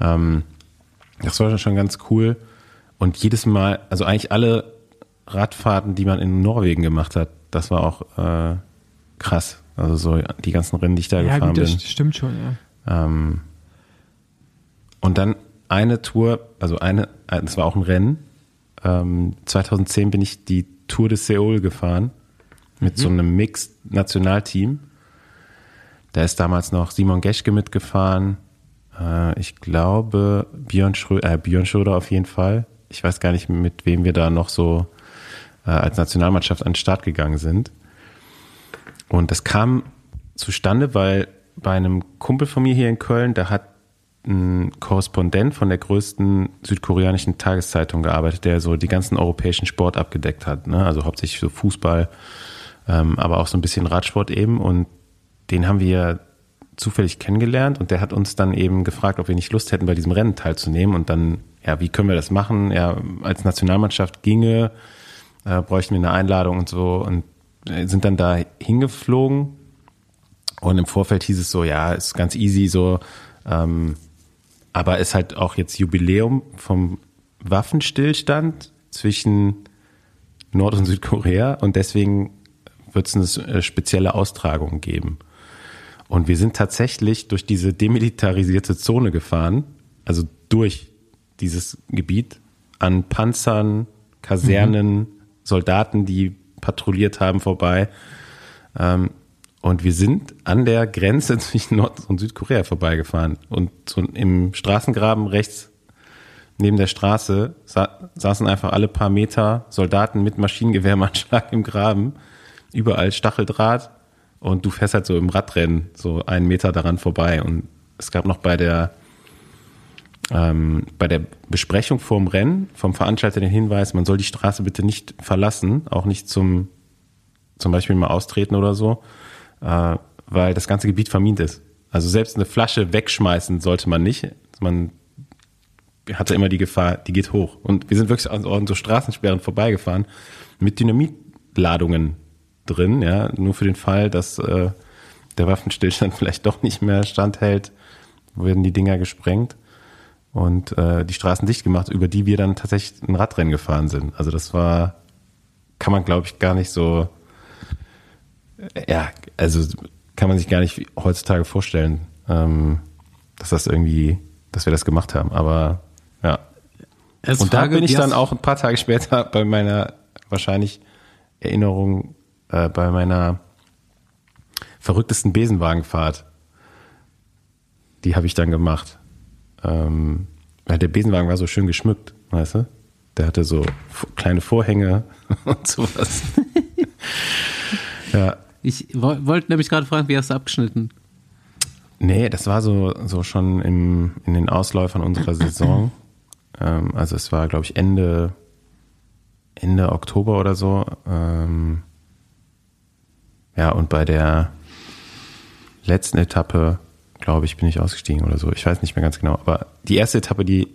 Ähm, das war schon ganz cool. Und jedes Mal, also eigentlich alle Radfahrten, die man in Norwegen gemacht hat, das war auch äh, krass. Also so die ganzen Rennen, die ich da Ja, gefahren gut, das bin. stimmt schon, ja. Ähm, und dann eine Tour, also eine, das war auch ein Rennen. Ähm, 2010 bin ich die Tour de Seoul gefahren mit so einem Mixed-Nationalteam. Da ist damals noch Simon Geschke mitgefahren. Äh, ich glaube Björn, Schrö äh, Björn Schröder auf jeden Fall. Ich weiß gar nicht, mit wem wir da noch so äh, als Nationalmannschaft an den Start gegangen sind. Und das kam zustande, weil bei einem Kumpel von mir hier in Köln, da hat ein Korrespondent von der größten südkoreanischen Tageszeitung gearbeitet, der so die ganzen europäischen Sport abgedeckt hat. Ne? Also hauptsächlich so Fußball, ähm, aber auch so ein bisschen Radsport eben. Und den haben wir zufällig kennengelernt und der hat uns dann eben gefragt, ob wir nicht Lust hätten, bei diesem Rennen teilzunehmen. Und dann, ja, wie können wir das machen? Ja, als Nationalmannschaft ginge, äh, bräuchten wir eine Einladung und so und äh, sind dann da hingeflogen. Und im Vorfeld hieß es so, ja, ist ganz easy so, ähm, aber ist halt auch jetzt Jubiläum vom Waffenstillstand zwischen Nord- und Südkorea und deswegen wird es eine äh, spezielle Austragung geben. Und wir sind tatsächlich durch diese demilitarisierte Zone gefahren, also durch dieses Gebiet an Panzern, Kasernen, Soldaten, die patrouilliert haben, vorbei. Ähm, und wir sind an der Grenze zwischen Nord- und Südkorea vorbeigefahren. Und so im Straßengraben rechts neben der Straße sa saßen einfach alle paar Meter Soldaten mit Maschinengewehrmanschlag im Graben, überall Stacheldraht. Und du fährst halt so im Radrennen so einen Meter daran vorbei. Und es gab noch bei der ähm, bei der Besprechung vorm Rennen vom Veranstalter den Hinweis, man soll die Straße bitte nicht verlassen, auch nicht zum zum Beispiel mal austreten oder so, äh, weil das ganze Gebiet vermint ist. Also selbst eine Flasche wegschmeißen sollte man nicht. Man hatte immer die Gefahr, die geht hoch. Und wir sind wirklich an so Straßensperren vorbeigefahren mit Dynamitladungen drin, ja, nur für den Fall, dass äh, der Waffenstillstand vielleicht doch nicht mehr standhält, werden die Dinger gesprengt und äh, die Straßen dicht gemacht, über die wir dann tatsächlich ein Radrennen gefahren sind. Also das war, kann man glaube ich gar nicht so, ja, also kann man sich gar nicht heutzutage vorstellen, ähm, dass das irgendwie, dass wir das gemacht haben. Aber ja. Als und Frage, da bin ich dann auch ein paar Tage später bei meiner wahrscheinlich Erinnerung, äh, bei meiner verrücktesten Besenwagenfahrt. Die habe ich dann gemacht. Ähm, weil der Besenwagen war so schön geschmückt, weißt du? Der hatte so kleine Vorhänge und sowas. ja. Ich woll- wollte nämlich gerade fragen, wie hast du abgeschnitten? Nee, das war so, so schon im, in den Ausläufern unserer Saison. ähm, also es war, glaube ich, Ende, Ende Oktober oder so. Ähm, ja, und bei der letzten Etappe, glaube ich, bin ich ausgestiegen oder so. Ich weiß nicht mehr ganz genau. Aber die erste Etappe, die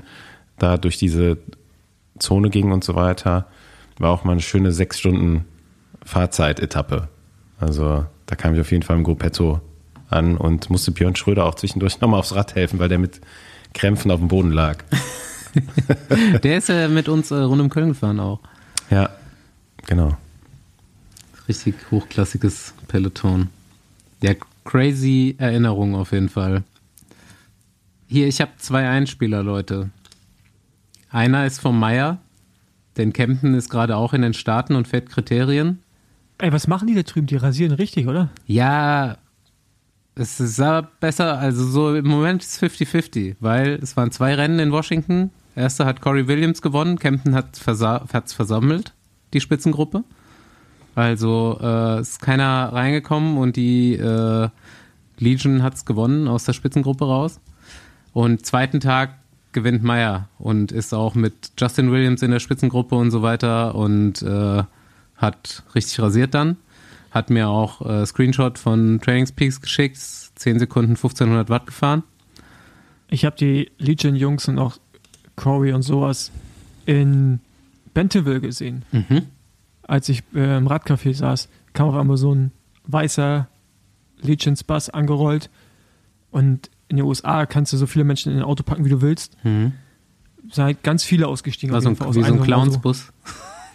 da durch diese Zone ging und so weiter, war auch mal eine schöne sechs Stunden Fahrzeit-Etappe. Also da kam ich auf jeden Fall im Gruppetto an und musste Björn Schröder auch zwischendurch nochmal aufs Rad helfen, weil der mit Krämpfen auf dem Boden lag. Der ist ja mit uns äh, rund um Köln gefahren auch. Ja, genau. Richtig hochklassiges Peloton. Ja, crazy Erinnerung auf jeden Fall. Hier, ich habe zwei Einspieler, Leute. Einer ist vom Meier, denn Kempten ist gerade auch in den Staaten und fährt Kriterien. Ey, was machen die da drüben? Die rasieren richtig, oder? Ja, es sah besser, also so im Moment ist es 50-50, weil es waren zwei Rennen in Washington. Erste hat Corey Williams gewonnen, Kempten hat versa hat's versammelt, die Spitzengruppe. Also äh, ist keiner reingekommen und die äh, Legion hat's gewonnen aus der Spitzengruppe raus. Und zweiten Tag gewinnt Meyer und ist auch mit Justin Williams in der Spitzengruppe und so weiter und äh, hat richtig rasiert dann. Hat mir auch äh, Screenshot von Trainingspeaks geschickt, 10 Sekunden 1500 Watt gefahren. Ich habe die Legion-Jungs und auch Corey und sowas in Bentonville gesehen. Mhm. Als ich äh, im Radcafé saß, kam auf einmal so ein weißer Legions-Bus angerollt. Und in den USA kannst du so viele Menschen in ein Auto packen, wie du willst. Mhm. sind halt ganz viele ausgestiegen. War auf so ein, Fall aus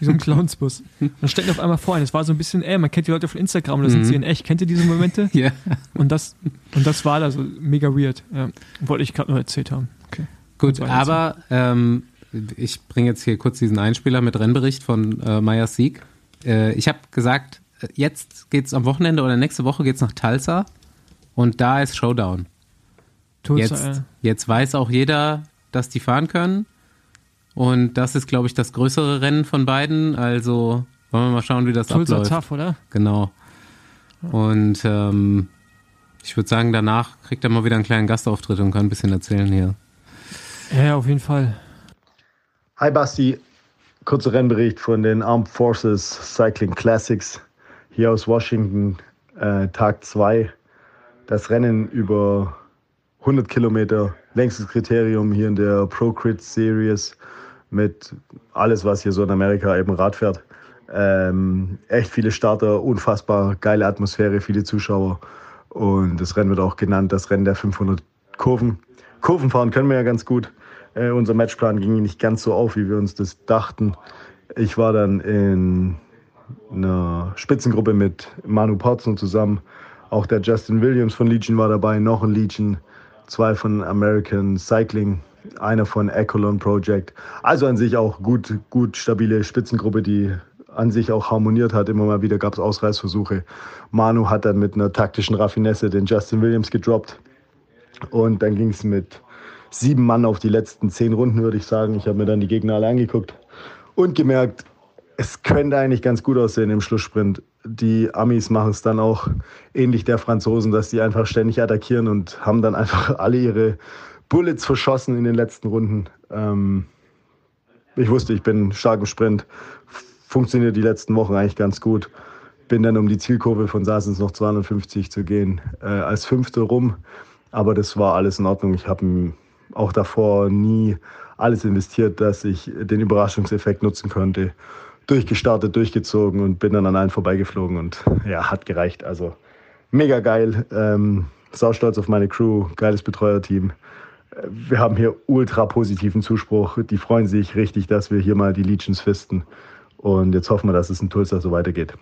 wie so ein. Clownsbus. Clownsbus. Dann stellt auf einmal vor ein. Es war so ein bisschen, ey, man kennt die Leute von Instagram, das sind Mhm. sie in echt. Kennt ihr diese Momente? Ja. Und das, und das war da so mega weird. Ja. Wollte ich gerade nur erzählt haben. Okay. Gut, Das aber ähm, ich bringe jetzt hier kurz diesen Einspieler mit Rennbericht von äh, Meyers Sieg. Äh, ich habe gesagt, äh, jetzt geht's am Wochenende oder nächste Woche geht's nach Tulsa und da ist Showdown. Tulsa, Jetzt, äh, jetzt weiß auch jeder, dass die fahren können. Und das ist, glaube ich, das größere Rennen von beiden. Also wollen wir mal schauen, wie das Tulsa abläuft. tough, oder? Genau. Und ähm, ich würde sagen, danach kriegt er mal wieder einen kleinen Gastauftritt und kann ein bisschen erzählen hier. Ja, auf jeden Fall. Hi Basti, kurzer Rennbericht von den Armed Forces Cycling Classics hier aus Washington, äh, Tag 2. Das Rennen über 100 Kilometer, längstes Kriterium hier in der Pro Crit Series mit alles, was hier so in Amerika eben Rad fährt. Ähm, echt viele Starter, unfassbar geile Atmosphäre, viele Zuschauer. Und das Rennen wird auch genannt, das Rennen der 500 Kurven. Kurven fahren können wir ja ganz gut. Äh, unser Matchplan ging nicht ganz so auf, wie wir uns das dachten. Ich war dann in einer Spitzengruppe mit Manu Porzen zusammen. Auch der Justin Williams von Legion war dabei, noch ein Legion, zwei von American Cycling, einer von Echelon Project. Also an sich auch gut, gut stabile Spitzengruppe, die an sich auch harmoniert hat. Immer mal wieder gab es Ausreißversuche. Manu hat dann mit einer taktischen Raffinesse den Justin Williams gedroppt. Und dann ging es mit sieben Mann auf die letzten zehn Runden, würde ich sagen. Ich habe mir dann die Gegner alle angeguckt und gemerkt, es könnte eigentlich ganz gut aussehen im Schlusssprint. Die Amis machen es dann auch ähnlich der Franzosen, dass die einfach ständig attackieren und haben dann einfach alle ihre Bullets verschossen in den letzten Runden. Ähm, ich wusste, ich bin stark im Sprint. Funktioniert die letzten Wochen eigentlich ganz gut. Bin dann um die Zielkurve von Sassens noch 250 zu gehen, äh, als Fünfte rum. Aber das war alles in Ordnung. Ich habe auch davor nie alles investiert, dass ich den Überraschungseffekt nutzen konnte. Durchgestartet, durchgezogen und bin dann an allen vorbeigeflogen und ja, hat gereicht. Also mega geil. Ähm, sau stolz auf meine Crew, geiles Betreuerteam. Wir haben hier ultra positiven Zuspruch. Die freuen sich richtig, dass wir hier mal die Legions fisten. Und jetzt hoffen wir, dass es in Tulsa so weitergeht.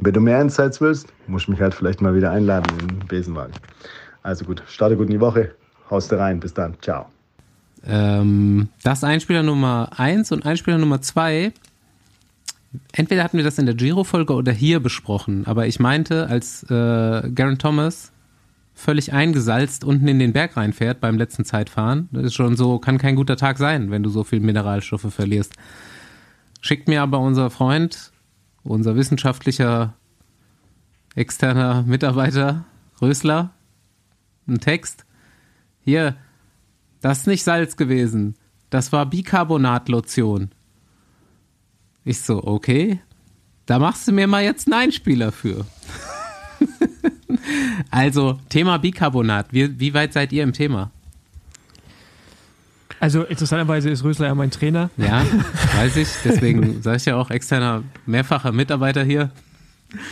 Wenn du mehr Insights willst, musst du mich halt vielleicht mal wieder einladen in den Besenwagen. Also gut, starte gut in die Woche. Haust rein. Bis dann. Ciao. Ähm, das Einspieler Nummer 1 und Einspieler Nummer 2. Entweder hatten wir das in der Giro-Folge oder hier besprochen, aber ich meinte, als äh, Garen Thomas völlig eingesalzt unten in den Berg reinfährt beim letzten Zeitfahren, das ist schon so, kann kein guter Tag sein, wenn du so viel Mineralstoffe verlierst. Schickt mir aber unser Freund, unser wissenschaftlicher externer Mitarbeiter, Rösler, einen Text. Hier, das ist nicht Salz gewesen. Das war Bicarbonatlotion. Ich so, okay. Da machst du mir mal jetzt einen Einspieler für. also, Thema Bicarbonat. Wie, wie weit seid ihr im Thema? Also interessanterweise ist Rösler ja mein Trainer. Ja, weiß ich. Deswegen sage ich ja auch externer, mehrfacher Mitarbeiter hier.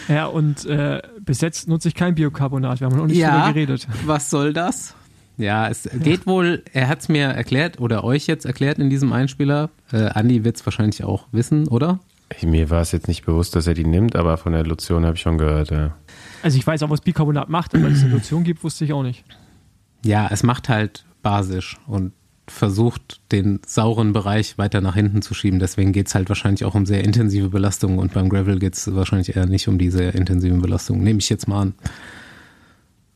Ja, und äh, bis jetzt nutze ich kein Biocarbonat. Wir haben noch nicht ja, drüber geredet. Was soll das? Ja, es geht wohl, er hat es mir erklärt oder euch jetzt erklärt in diesem Einspieler. Äh, Andi wird es wahrscheinlich auch wissen, oder? Mir war es jetzt nicht bewusst, dass er die nimmt, aber von der Lotion habe ich schon gehört, ja. Also ich weiß auch, was Bicarbonat macht, aber eine Lotion gibt, wusste ich auch nicht. Ja, es macht halt basisch und versucht, den sauren Bereich weiter nach hinten zu schieben. Deswegen geht es halt wahrscheinlich auch um sehr intensive Belastungen und beim Gravel geht es wahrscheinlich eher nicht um diese intensiven Belastungen. Nehme ich jetzt mal an.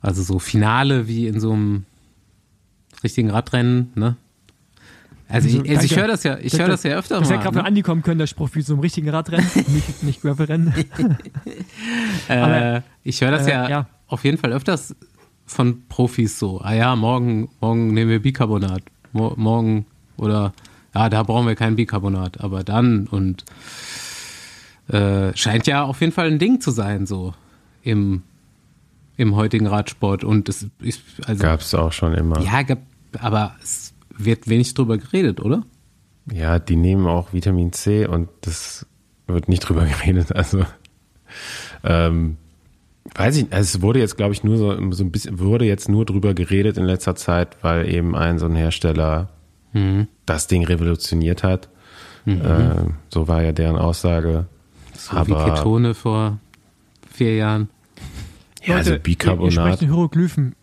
Also so Finale wie in so einem richtigen Radrennen, ne? Also ich, also ich höre das ja, ich höre das ja öfter das mal. Das hätte gerade ne? Andi kommen können, der Spruch wie so einem richtigen Radrennen, nicht, nicht Gravelrennen. äh, ich höre das äh, ja, ja, auf jeden Fall öfters von Profis so. Ah ja, morgen, morgen nehmen wir Bicarbonat. Mo morgen oder ja, da brauchen wir kein Bicarbonat, aber dann und äh, scheint ja auf jeden Fall ein Ding zu sein so im im heutigen Radsport und es ist also gab es auch schon immer. Ja, gab aber es wird wenig drüber geredet, oder? Ja, die nehmen auch Vitamin C und das wird nicht drüber geredet. Also ähm, weiß ich, also es wurde jetzt, glaube ich, nur so, so ein bisschen, wurde jetzt nur drüber geredet in letzter Zeit, weil eben ein so ein Hersteller mhm. das Ding revolutioniert hat. Mhm. Äh, so war ja deren Aussage. So Aber, wie Ketone vor vier Jahren. Ja, also Leute, also Bicarbonat. Ihr, ihr Hieroglyphen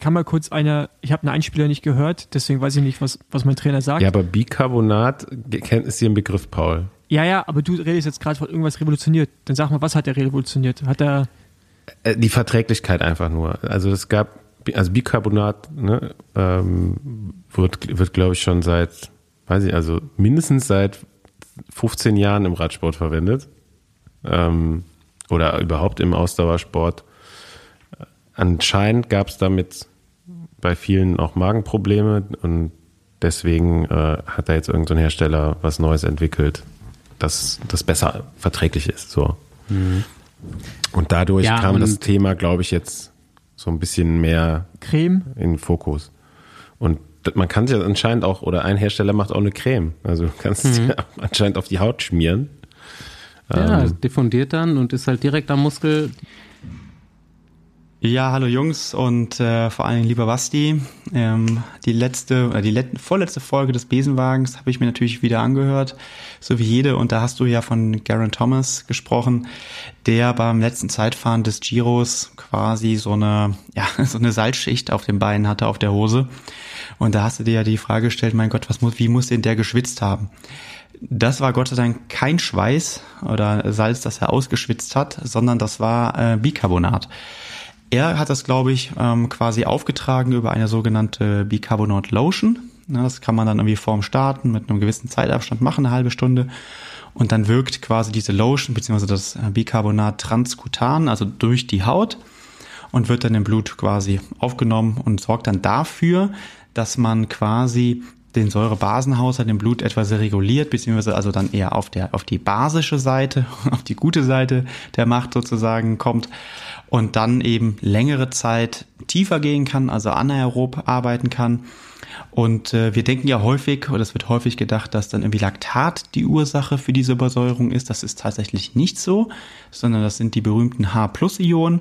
kann mal kurz einer, ich habe einen Einspieler nicht gehört, deswegen weiß ich nicht, was, was mein Trainer sagt. Ja, aber Bicarbonat ist hier ein Begriff, Paul. Ja, ja, aber du redest jetzt gerade von irgendwas revolutioniert. Dann sag mal, was hat er revolutioniert? Hat er. Äh, die Verträglichkeit einfach nur. Also es gab, also Bicarbonat ne, ähm, wird, wird glaube ich, schon seit, weiß ich, also mindestens seit 15 Jahren im Radsport verwendet. Ähm, oder überhaupt im Ausdauersport. Anscheinend gab es damit bei vielen auch Magenprobleme und deswegen äh, hat da jetzt irgendein so Hersteller was Neues entwickelt, dass das besser verträglich ist. So. Mhm. Und dadurch ja, kam und das Thema, glaube ich, jetzt so ein bisschen mehr Creme in den Fokus. Und man kann sich anscheinend auch, oder ein Hersteller macht auch eine Creme. Also du kannst es mhm. anscheinend auf die Haut schmieren. Ja, ähm, diffundiert dann und ist halt direkt am Muskel ja, hallo Jungs und äh, vor Dingen lieber Basti. Ähm, die letzte, äh, die let vorletzte Folge des Besenwagens habe ich mir natürlich wieder angehört, so wie jede. Und da hast du ja von Garen Thomas gesprochen, der beim letzten Zeitfahren des Giros quasi so eine, ja, so eine Salzschicht auf den Beinen hatte, auf der Hose. Und da hast du dir ja die Frage gestellt, mein Gott, was muss, wie muss denn der geschwitzt haben? Das war Gott sei Dank kein Schweiß oder Salz, das er ausgeschwitzt hat, sondern das war äh, Bicarbonat. Er hat das, glaube ich, ähm, quasi aufgetragen über eine sogenannte Bicarbonat Lotion. Ja, das kann man dann irgendwie vorm Starten mit einem gewissen Zeitabstand machen, eine halbe Stunde. Und dann wirkt quasi diese Lotion bzw. das äh, Bicarbonat transkutan, also durch die Haut und wird dann im Blut quasi aufgenommen und sorgt dann dafür, dass man quasi den Säurebasenhaushalt im Blut etwas reguliert, beziehungsweise also dann eher auf der, auf die basische Seite, auf die gute Seite der Macht sozusagen kommt und dann eben längere Zeit tiefer gehen kann, also anaerob arbeiten kann. Und äh, wir denken ja häufig, oder es wird häufig gedacht, dass dann irgendwie Laktat die Ursache für diese Übersäuerung ist. Das ist tatsächlich nicht so, sondern das sind die berühmten H-Plus-Ionen.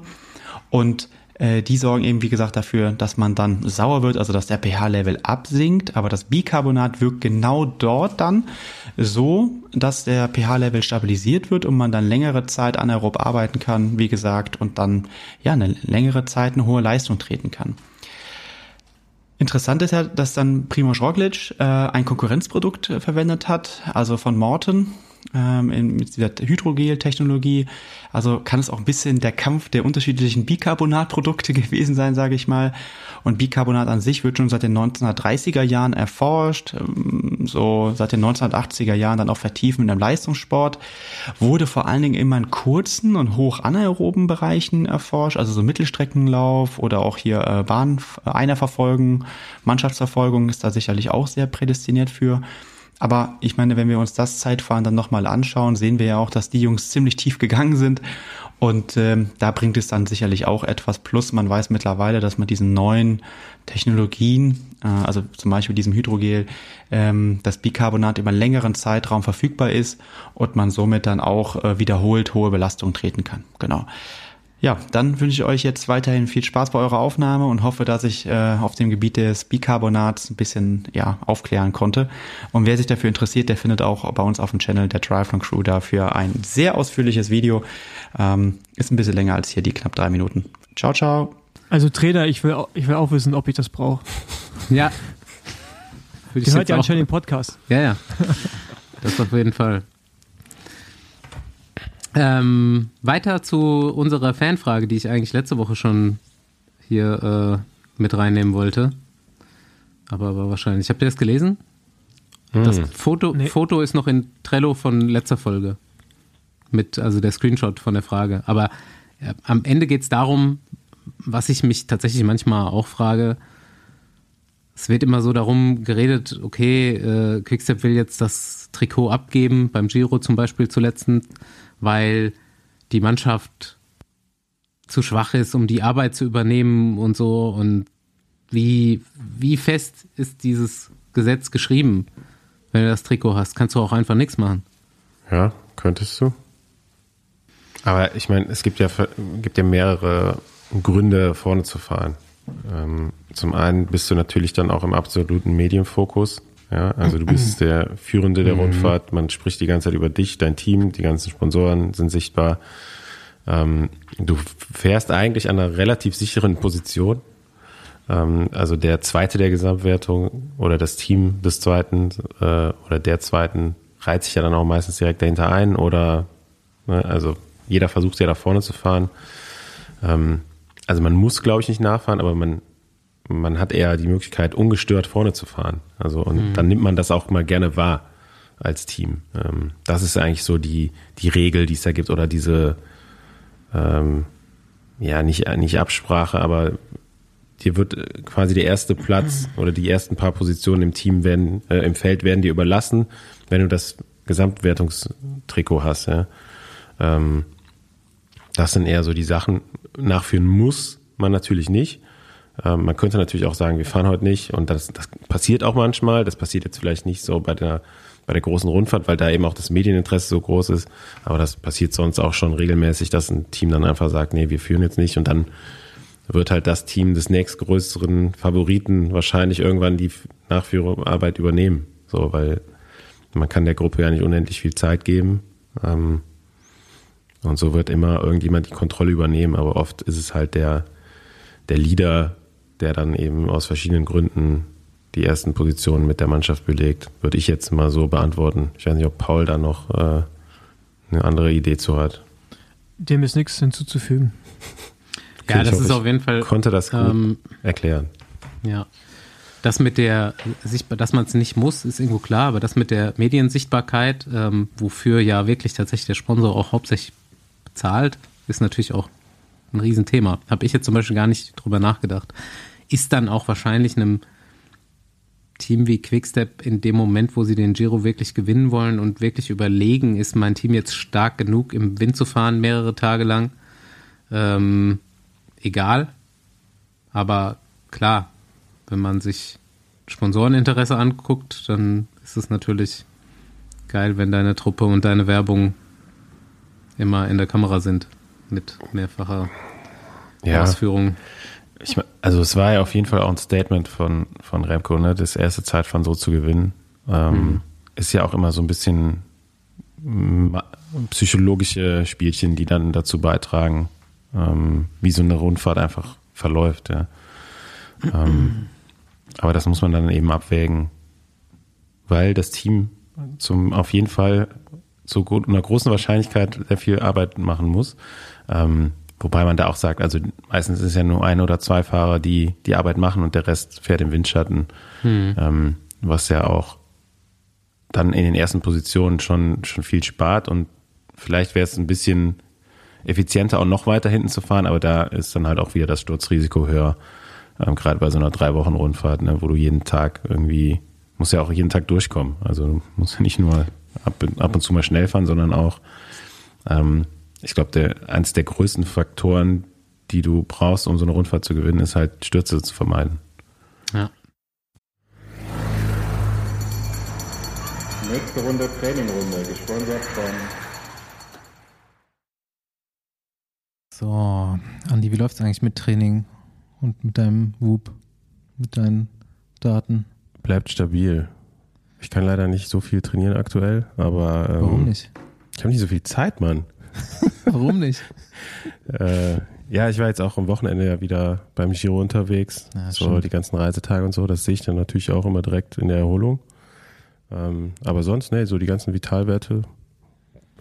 Und äh, die sorgen eben, wie gesagt, dafür, dass man dann sauer wird, also dass der pH-Level absinkt. Aber das Bicarbonat wirkt genau dort dann so, dass der pH-Level stabilisiert wird und man dann längere Zeit anaerob arbeiten kann, wie gesagt, und dann ja eine längere Zeit eine hohe Leistung treten kann. Interessant ist ja, dass dann Primoz Roglic äh, ein Konkurrenzprodukt verwendet hat, also von Morton ähm, in, mit dieser Hydrogel-Technologie. Also kann es auch ein bisschen der Kampf der unterschiedlichen Bicarbonatprodukte gewesen sein, sage ich mal. Und Bicarbonat an sich wird schon seit den 1930er Jahren erforscht, ähm, so seit den 1980er Jahren dann auch vertieft in einem Leistungssport. Wurde vor allen Dingen immer in kurzen und hoch anaeroben Bereichen erforscht, also so Mittelstreckenlauf oder auch hier äh, Bahn, Einerverfolgung, Mannschaftsverfolgung ist da sicherlich auch sehr prädestiniert für. Aber ich meine, wenn wir uns das Zeitfahren dann nochmal anschauen, sehen wir ja auch, dass die Jungs ziemlich tief gegangen sind. Und ähm, da bringt es dann sicherlich auch etwas. Plus, man weiß mittlerweile, dass man diesen neuen Technologien, äh, also zum Beispiel diesem Hydrogel, ähm, das Bicarbonat über einen längeren Zeitraum verfügbar ist und man somit dann auch äh, wiederholt hohe Belastungen treten kann. Genau. Ja, dann wünsche ich euch jetzt weiterhin viel Spaß bei eurer Aufnahme und hoffe, dass ich äh, auf dem Gebiet des Bicarbonats ein bisschen ja, aufklären konnte. Und wer sich dafür interessiert, der findet auch bei uns auf dem Channel der Triathlon Crew dafür ein sehr ausführliches Video. Ähm, ist ein bisschen länger als hier die knapp drei Minuten. Ciao, ciao. Also Trainer, ich will, ich will auch wissen, ob ich das brauche. Ja. Würde ich hört ja anscheinend den Podcast. Ja, ja. Das auf jeden Fall. Ähm, weiter zu unserer Fanfrage, die ich eigentlich letzte Woche schon hier äh, mit reinnehmen wollte. Aber, aber wahrscheinlich. Habt ihr das gelesen? Hm. Das Foto, nee. Foto ist noch in Trello von letzter Folge. Mit, also der Screenshot von der Frage. Aber ja, am Ende geht es darum, was ich mich tatsächlich manchmal auch frage. Es wird immer so darum geredet, okay, äh, Quickstep will jetzt das Trikot abgeben, beim Giro zum Beispiel zuletzt weil die Mannschaft zu schwach ist, um die Arbeit zu übernehmen und so. Und wie, wie fest ist dieses Gesetz geschrieben? Wenn du das Trikot hast, kannst du auch einfach nichts machen. Ja, könntest du. Aber ich meine, es gibt ja, gibt ja mehrere Gründe, vorne zu fahren. Ähm, zum einen bist du natürlich dann auch im absoluten Medienfokus. Ja, also du bist der Führende der mhm. Rundfahrt, man spricht die ganze Zeit über dich, dein Team, die ganzen Sponsoren sind sichtbar. Ähm, du fährst eigentlich an einer relativ sicheren Position. Ähm, also der Zweite der Gesamtwertung oder das Team des Zweiten äh, oder der Zweiten reiht sich ja dann auch meistens direkt dahinter ein oder ne, also jeder versucht ja da vorne zu fahren. Ähm, also man muss, glaube ich, nicht nachfahren, aber man man hat eher die Möglichkeit, ungestört vorne zu fahren. Also und mhm. dann nimmt man das auch mal gerne wahr als Team. Ähm, das ist eigentlich so die, die Regel, die es da gibt, oder diese, ähm, ja, nicht, nicht Absprache, aber dir wird äh, quasi der erste Platz mhm. oder die ersten paar Positionen im Team werden, äh, im Feld werden dir überlassen, wenn du das Gesamtwertungstrikot hast, ja. Ähm, das sind eher so die Sachen. Nachführen muss man natürlich nicht. Ähm, man könnte natürlich auch sagen, wir fahren heute nicht und das, das passiert auch manchmal. Das passiert jetzt vielleicht nicht so bei der, bei der großen Rundfahrt, weil da eben auch das Medieninteresse so groß ist. Aber das passiert sonst auch schon regelmäßig, dass ein Team dann einfach sagt, nee, wir führen jetzt nicht und dann wird halt das Team des nächstgrößeren Favoriten wahrscheinlich irgendwann die Nachführarbeit übernehmen. So, weil man kann der Gruppe ja nicht unendlich viel Zeit geben. Ähm, und so wird immer irgendjemand die Kontrolle übernehmen, aber oft ist es halt der, der Leader, der dann eben aus verschiedenen Gründen die ersten Positionen mit der Mannschaft belegt, würde ich jetzt mal so beantworten. Ich weiß nicht, ob Paul da noch äh, eine andere Idee zu hat. Dem ist nichts hinzuzufügen. Ja, ich das hoffe, ist auf jeden Fall. ich konnte das gut ähm, erklären. Ja. Das mit der Sichtbar, dass man es nicht muss, ist irgendwo klar, aber das mit der Mediensichtbarkeit, ähm, wofür ja wirklich tatsächlich der Sponsor auch hauptsächlich bezahlt, ist natürlich auch ein Riesenthema. Habe ich jetzt zum Beispiel gar nicht drüber nachgedacht. Ist dann auch wahrscheinlich einem Team wie Quickstep in dem Moment, wo sie den Giro wirklich gewinnen wollen und wirklich überlegen, ist mein Team jetzt stark genug, im Wind zu fahren, mehrere Tage lang, ähm, egal. Aber klar, wenn man sich Sponsoreninteresse anguckt, dann ist es natürlich geil, wenn deine Truppe und deine Werbung immer in der Kamera sind mit mehrfacher Ja. Ausführung. Ich, also es war ja auf jeden Fall auch ein Statement von, von Remco, ne, das erste Zeitfahren so zu gewinnen. Ähm, Ist ja auch immer so ein bisschen psychologische Spielchen, die dann dazu beitragen, ähm, wie so eine Rundfahrt einfach verläuft. Ja. Ähm, aber das muss man dann eben abwägen, weil das Team zum auf jeden Fall zu gut, einer großen Wahrscheinlichkeit sehr viel Arbeit machen muss. Ähm, wobei man da auch sagt, also meistens ist es ja nur ein oder zwei Fahrer, die die Arbeit machen und der Rest fährt im Windschatten, ähm, was ja auch dann in den ersten Positionen schon, schon viel spart und vielleicht wäre es ein bisschen effizienter auch noch weiter hinten zu fahren, aber da ist dann halt auch wieder das Sturzrisiko höher, ähm, gerade bei so einer drei Wochen Rundfahrt, ne, wo du jeden Tag irgendwie, musst ja auch jeden Tag durchkommen, also du musst ja nicht nur ab, ab und zu mal schnell fahren, sondern auch, ähm, ich glaube, der, eins der größten Faktoren, die du brauchst, um so eine Rundfahrt zu gewinnen, ist halt Stürze zu vermeiden. Ja. Nächste Runde Trainingrunde, gesponsert von So, Andi, wie läuft's eigentlich mit Training und mit deinem Whoop, mit deinen Daten? Bleibt stabil. Ich kann leider nicht so viel trainieren aktuell, aber ähm, Warum nicht? ich habe nicht so viel Zeit, Mann. Warum nicht? Äh, ja, ich war jetzt auch am Wochenende ja wieder beim Giro unterwegs. Ja, so stimmt. die ganzen Reisetage und so, das sehe ich dann natürlich auch immer direkt in der Erholung. Ähm, aber sonst, nee, so die ganzen Vitalwerte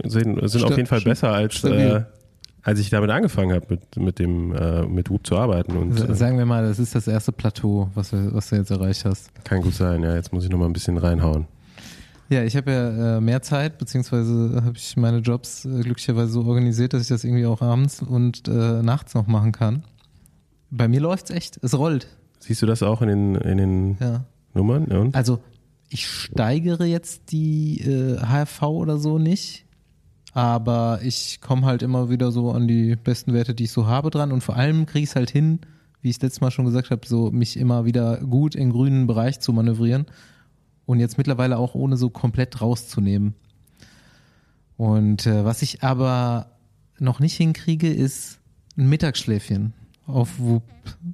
sind, sind auf jeden Fall besser als, äh, als ich damit angefangen habe, mit, mit dem äh, mit Whoop zu arbeiten. Und äh, Sagen wir mal, das ist das erste Plateau, was, wir, was du jetzt erreicht hast. kann gut sein, ja, jetzt muss ich noch mal ein bisschen reinhauen. Ja, ich habe ja äh, mehr Zeit, beziehungsweise habe ich meine Jobs äh, glücklicherweise so organisiert, dass ich das irgendwie auch abends und äh, nachts noch machen kann. Bei mir läuft's echt, es rollt. Siehst du das auch in den, in den Ja. Nummern? Und? Also ich steigere jetzt die äh, HRV oder so nicht, aber ich komme halt immer wieder so an die besten Werte, die ich so habe dran und vor allem kriege ich es halt hin, wie ich es letztes Mal schon gesagt habe, so mich immer wieder gut im grünen Bereich zu manövrieren und jetzt mittlerweile auch ohne so komplett rauszunehmen. Und äh, was ich aber noch nicht hinkriege, ist ein Mittagsschläfchen auf Whoop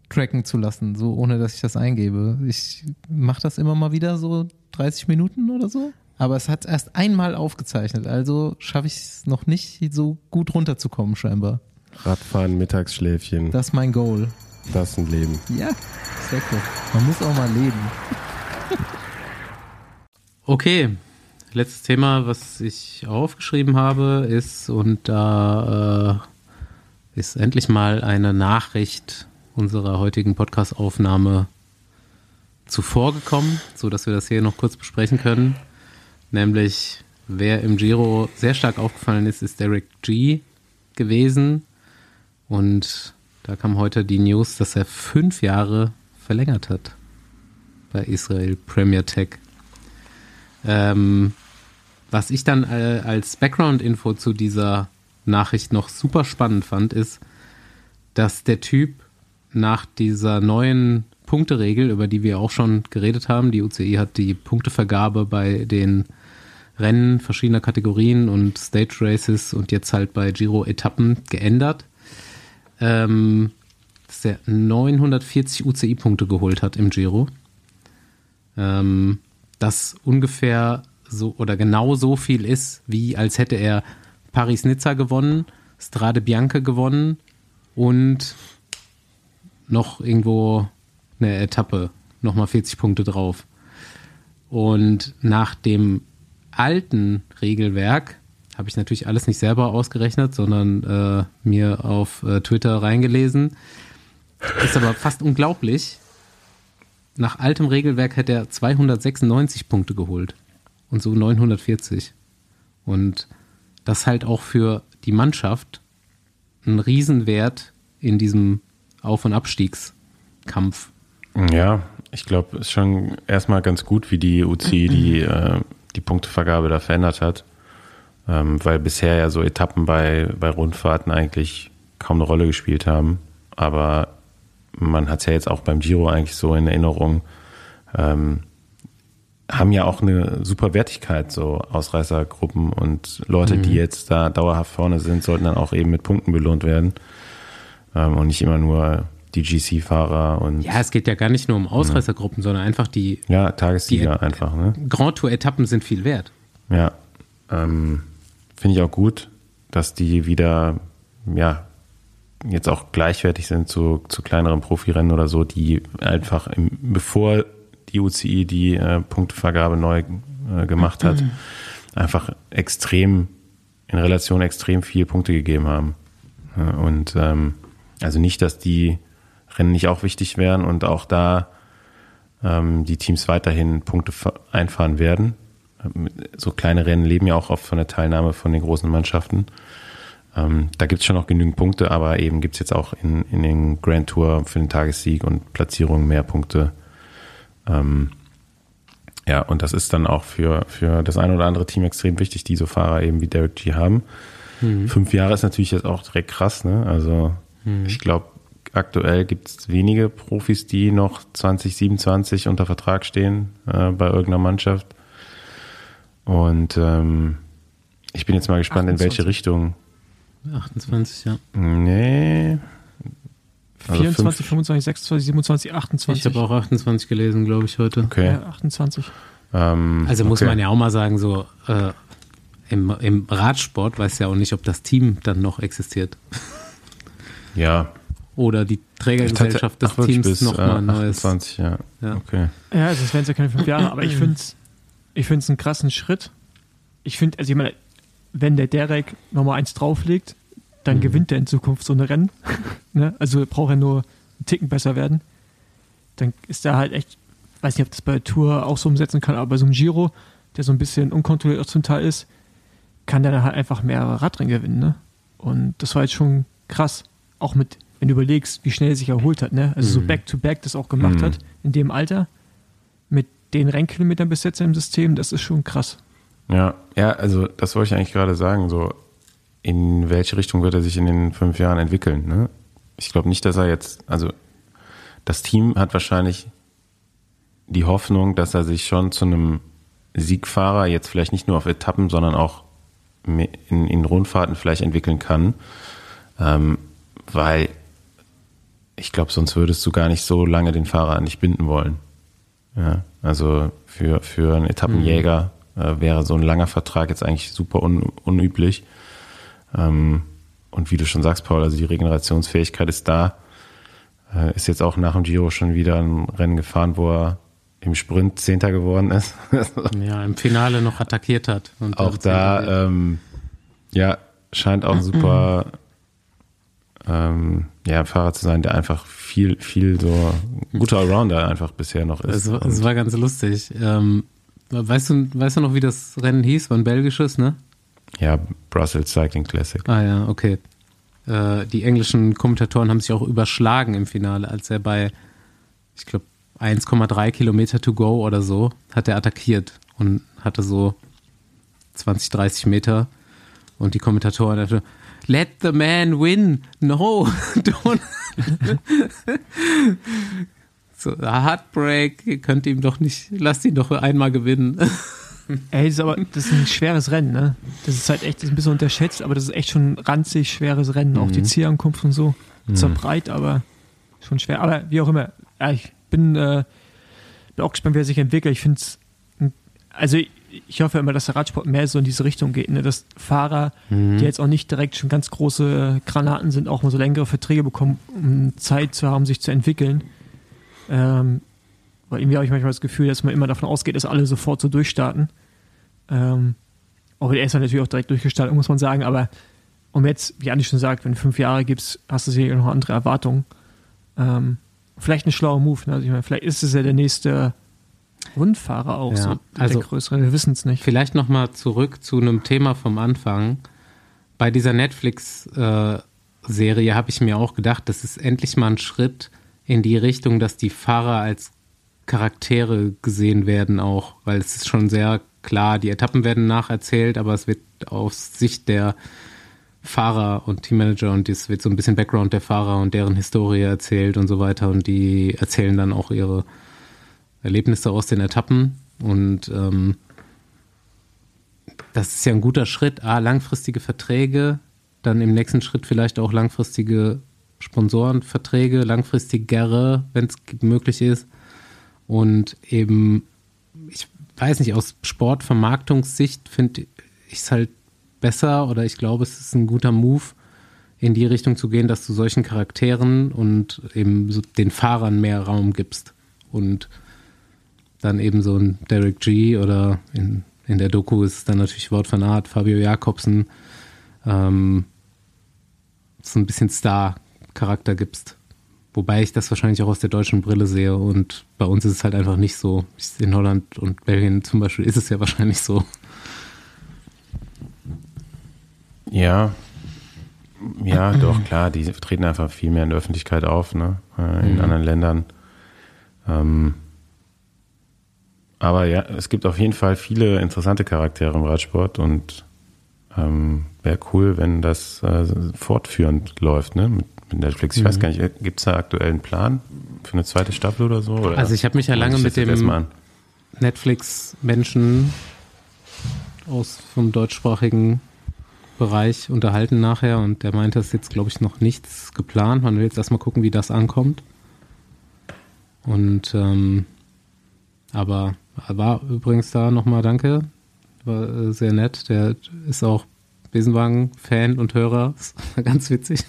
tracken zu lassen, so ohne dass ich das eingebe. Ich mache das immer mal wieder so 30 Minuten oder so. Aber es hat erst einmal aufgezeichnet, also schaffe ich es noch nicht, so gut runterzukommen scheinbar. Radfahren, Mittagsschläfchen, Das ist mein Goal. das ist ein Leben. Ja, sehr cool. Man muss auch mal leben. Okay, letztes Thema, was ich aufgeschrieben habe, ist, und da äh, ist endlich mal eine Nachricht unserer heutigen Podcast-Aufnahme zuvorgekommen, so dass wir das hier noch kurz besprechen können. Nämlich, wer im Giro sehr stark aufgefallen ist, ist Derek G gewesen. Und da kam heute die News, dass er fünf Jahre verlängert hat bei Israel Premier Tech. Ähm, was ich dann äh, als Background-Info zu dieser Nachricht noch super spannend fand, ist, dass der Typ nach dieser neuen Punkteregel, über die wir auch schon geredet haben, die UCI hat die Punktevergabe bei den Rennen verschiedener Kategorien und Stage Races und jetzt halt bei Giro-Etappen geändert, ähm, dass er 940 UCI-Punkte geholt hat im Giro. Ähm, das ungefähr so oder genau so viel ist, wie als hätte er Paris-Nizza gewonnen, Strade Bianca gewonnen und noch irgendwo eine Etappe, nochmal 40 Punkte drauf. Und nach dem alten Regelwerk Habe ich natürlich alles nicht selber ausgerechnet, sondern äh, mir auf äh, Twitter reingelesen. Ist aber fast unglaublich. Nach altem Regelwerk hätte er 296 Punkte geholt und so 940. Und das halt auch für die Mannschaft ein Riesenwert in diesem Auf- und Abstiegskampf. Ja, ich glaube, es ist schon erstmal ganz gut, wie die UCI die, äh, die Punktevergabe da verändert hat. Ähm, weil bisher ja so Etappen bei, bei Rundfahrten eigentlich kaum eine Rolle gespielt haben. Aber man hat es ja jetzt auch beim Giro eigentlich so in Erinnerung, ähm, haben ja auch eine super Wertigkeit, so Ausreißergruppen und Leute, die jetzt da dauerhaft vorne sind, sollten dann auch eben mit Punkten belohnt werden. Ähm, und nicht immer nur die GC-Fahrer und Ja, es geht ja gar nicht nur um Ausreißergruppen, sondern einfach die ja, Tagessieger Die- einfach, ne? Grand Tour-Etappen sind viel wert. Ja, ähm, finde ich auch gut, dass die wieder, ja, jetzt auch gleichwertig sind zu, zu kleineren Profirennen oder so, die einfach, im, bevor die UCI die äh, Punktevergabe neu äh, gemacht hat, einfach extrem, in Relation extrem viele Punkte gegeben haben. Ja, und ähm, also nicht, dass die Rennen nicht auch wichtig wären und auch da ähm, die Teams weiterhin Punkte einfahren werden. Ähm, So kleine Rennen leben ja auch oft von der Teilnahme von den großen Mannschaften. Ähm, da gibt es schon noch genügend Punkte, aber eben gibt es jetzt auch in, in den Grand Tour für den Tagessieg und Platzierungen mehr Punkte. Ähm, ja, und das ist dann auch für, für das eine oder andere Team extrem wichtig, die so Fahrer eben wie Derek G haben. Fünf Jahre ist natürlich jetzt auch direkt krass, ne? Also ich glaube, aktuell gibt es wenige Profis, die noch 2027 unter Vertrag stehen äh, bei irgendeiner Mannschaft. Und ähm, ich bin jetzt mal gespannt, in welche 28. Richtung. 28, ja. Nee. Also 24, fünf- 25, 26, 27, 28. Ich habe auch 28 gelesen, glaube ich, heute. Okay. Ja, 28. Ähm, Also muss okay. man ja auch mal sagen, so äh, im, im Radsport weiß ja auch nicht, ob das Team dann noch existiert. Ja. Oder die Trägergesellschaft des Teams bis, noch äh, mal ein neues. 28, ja. Ja. Okay. Ja, also es wären ja keine fünf Jahre, aber ich finde es ich find's einen krassen Schritt. Ich finde, also ich meine, wenn der Derek nochmal eins drauflegt, dann gewinnt er in Zukunft so eine Rennen. ne? Also braucht er nur einen Ticken besser werden. Dann ist er halt echt, weiß nicht, ob das bei der Tour auch so umsetzen kann, aber bei so einem Giro, der so ein bisschen unkontrolliert zum Teil ist, kann der dann halt einfach mehr Radrennen gewinnen. Ne? Und das war jetzt schon krass. Auch mit, wenn du überlegst, wie schnell er sich erholt hat. Ne? Also so Back-to-Back das auch gemacht Mhm. hat in dem Alter mit den Rennkilometern bis jetzt im System, das ist schon krass. Ja, ja, also das wollte ich eigentlich gerade sagen, so in welche Richtung wird er sich in den fünf Jahren entwickeln, ne? Ich glaube nicht, dass er jetzt, also das Team hat wahrscheinlich die Hoffnung, dass er sich schon zu einem Siegfahrer jetzt vielleicht nicht nur auf Etappen, sondern auch in, in Rundfahrten vielleicht entwickeln kann, ähm, weil ich glaube, sonst würdest du gar nicht so lange den Fahrer an dich binden wollen. Ja, also für, für einen Etappenjäger äh, wäre so ein langer Vertrag jetzt eigentlich super un, unüblich. Ähm, und wie du schon sagst, Paul, also die Regenerationsfähigkeit ist da. Äh, ist jetzt auch nach dem Giro schon wieder ein Rennen gefahren, wo er im Sprint Zehnter geworden ist. Ja, im Finale noch attackiert hat. Und auch da, ähm, ja, scheint auch ein super ähm, ja, Fahrer zu sein, der einfach viel, viel so ein guter Allrounder einfach bisher noch ist. Es, war- es war ganz lustig. Ähm, weißt, du, weißt du noch, wie das Rennen hieß? War ein belgisches, ne? Ja, Brussels Cycling Classic. Ah ja, okay. Äh, die englischen Kommentatoren haben sich auch überschlagen im Finale, als er bei, ich glaube, 1,3 Kilometer to go oder so, hat er attackiert und hatte so 20, 30 Meter. Und die Kommentatoren dachten, let the man win. No, don't. so, Heartbreak, ihr könnt ihm doch nicht, lasst ihn doch einmal gewinnen. Ey, das ist aber das ist ein schweres Rennen, ne? Das ist halt echt das ist ein bisschen unterschätzt, aber das ist echt schon ein ranzig schweres Rennen. Auch die Zielankunft und so. Zwar breit, aber schon schwer. Aber wie auch immer, ja, ich bin, äh, bin auch gespannt, wie er sich entwickelt. Ich finde es, also ich, ich hoffe immer, dass der Radsport mehr so in diese Richtung geht, ne? dass Fahrer, die jetzt auch nicht direkt schon ganz große Granaten sind, auch mal so längere Verträge bekommen, um Zeit zu haben, sich zu entwickeln. Ähm, weil irgendwie habe ich manchmal das Gefühl, dass man immer davon ausgeht, dass alle sofort so durchstarten. Ähm, Auch er ist dann natürlich auch direkt durchgestartet, muss man sagen, aber um jetzt, wie Andi schon sagt, wenn du fünf Jahre gibst, hast du sicher noch andere Erwartungen. Ähm, vielleicht ein schlauer Move. Ne? Also ich meine, vielleicht ist es ja der nächste Rundfahrer auch, Ja, so also- der größere, wir wissen es nicht. Vielleicht nochmal zurück zu einem Thema vom Anfang. Bei dieser Netflix-Serie habe ich mir auch gedacht, das ist endlich mal ein Schritt in die Richtung, dass die Fahrer als Charaktere gesehen werden auch, weil es ist schon sehr klar, die Etappen werden nacherzählt, aber es wird aus Sicht der Fahrer und Teammanager und es wird so ein bisschen Background der Fahrer und deren Historie erzählt und so weiter und die erzählen dann auch ihre Erlebnisse aus den Etappen und ähm, das ist ja ein guter Schritt. A, langfristige Verträge, dann im nächsten Schritt vielleicht auch langfristige Sponsorenverträge, langfristigere, wenn es möglich ist. Und eben, ich weiß nicht, aus Sportvermarktungssicht finde ich es halt besser oder ich glaube, es ist ein guter Move, in die Richtung zu gehen, dass du solchen Charakteren und eben so den Fahrern mehr Raum gibst. Und dann eben so ein Derek G oder in, in der Doku ist dann natürlich Wort von Art, Fabio Jakobsen, ähm, so ein bisschen Star-Charakter gibst. Wobei ich das wahrscheinlich auch aus der deutschen Brille sehe und bei uns ist es halt einfach nicht so. In Holland und Belgien zum Beispiel ist es ja wahrscheinlich so. Ja. Ja, doch, klar, die treten einfach viel mehr in der Öffentlichkeit auf, ne? äh, in Mhm. anderen Ländern. Ähm, aber ja, es gibt auf jeden Fall viele interessante Charaktere im Radsport und ähm, wäre cool, wenn das äh, fortführend läuft, ne? Mit, mit Netflix. Ich weiß Mhm. gar nicht, gibt es da aktuell einen Plan für eine zweite Staffel oder so? Oder? Also ich habe mich ja lange mit dem? Netflix-Menschen aus vom deutschsprachigen Bereich unterhalten nachher und der meinte, es ist jetzt, glaube ich, noch nichts geplant. Man will jetzt erstmal gucken, wie das ankommt. Und ähm, aber war übrigens da nochmal danke. War äh, sehr nett. Der ist auch Besenwagen-Fan und Hörer. Das war ganz witzig.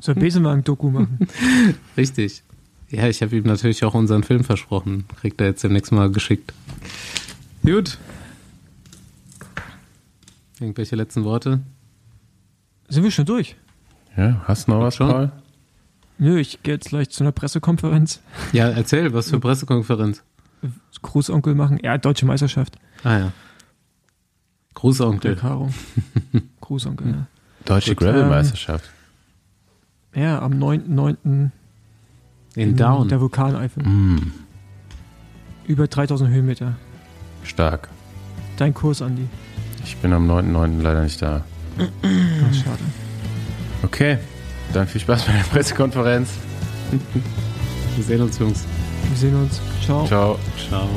Soll Besenwagen-Doku machen. Richtig. Ja, ich habe ihm natürlich auch unseren Film versprochen. Kriegt er jetzt demnächst mal geschickt. Gut. Irgendwelche letzten Worte? Sind wir schon durch? Ja, hast du noch was, Schon? Paul? Nö, ich gehe jetzt gleich zu einer Pressekonferenz. Ja, erzähl, was für Pressekonferenz. Großonkel machen. Ja, deutsche Meisterschaft. Ah ja. Grußonkel. Karo. Großonkel, ja. Deutsche Gravel-Meisterschaft. Ja, am 9.9. In Down. der Vulkaneifel. Mm, Über 3000 Höhenmeter. stark. Dein Kurs, Andi. Ich bin am 9.9. leider nicht da. Ach, schade. Okay, dann viel Spaß bei der Pressekonferenz. Wir sehen uns, Jungs. Wir sehen uns. Ciao. Ciao. Ciao.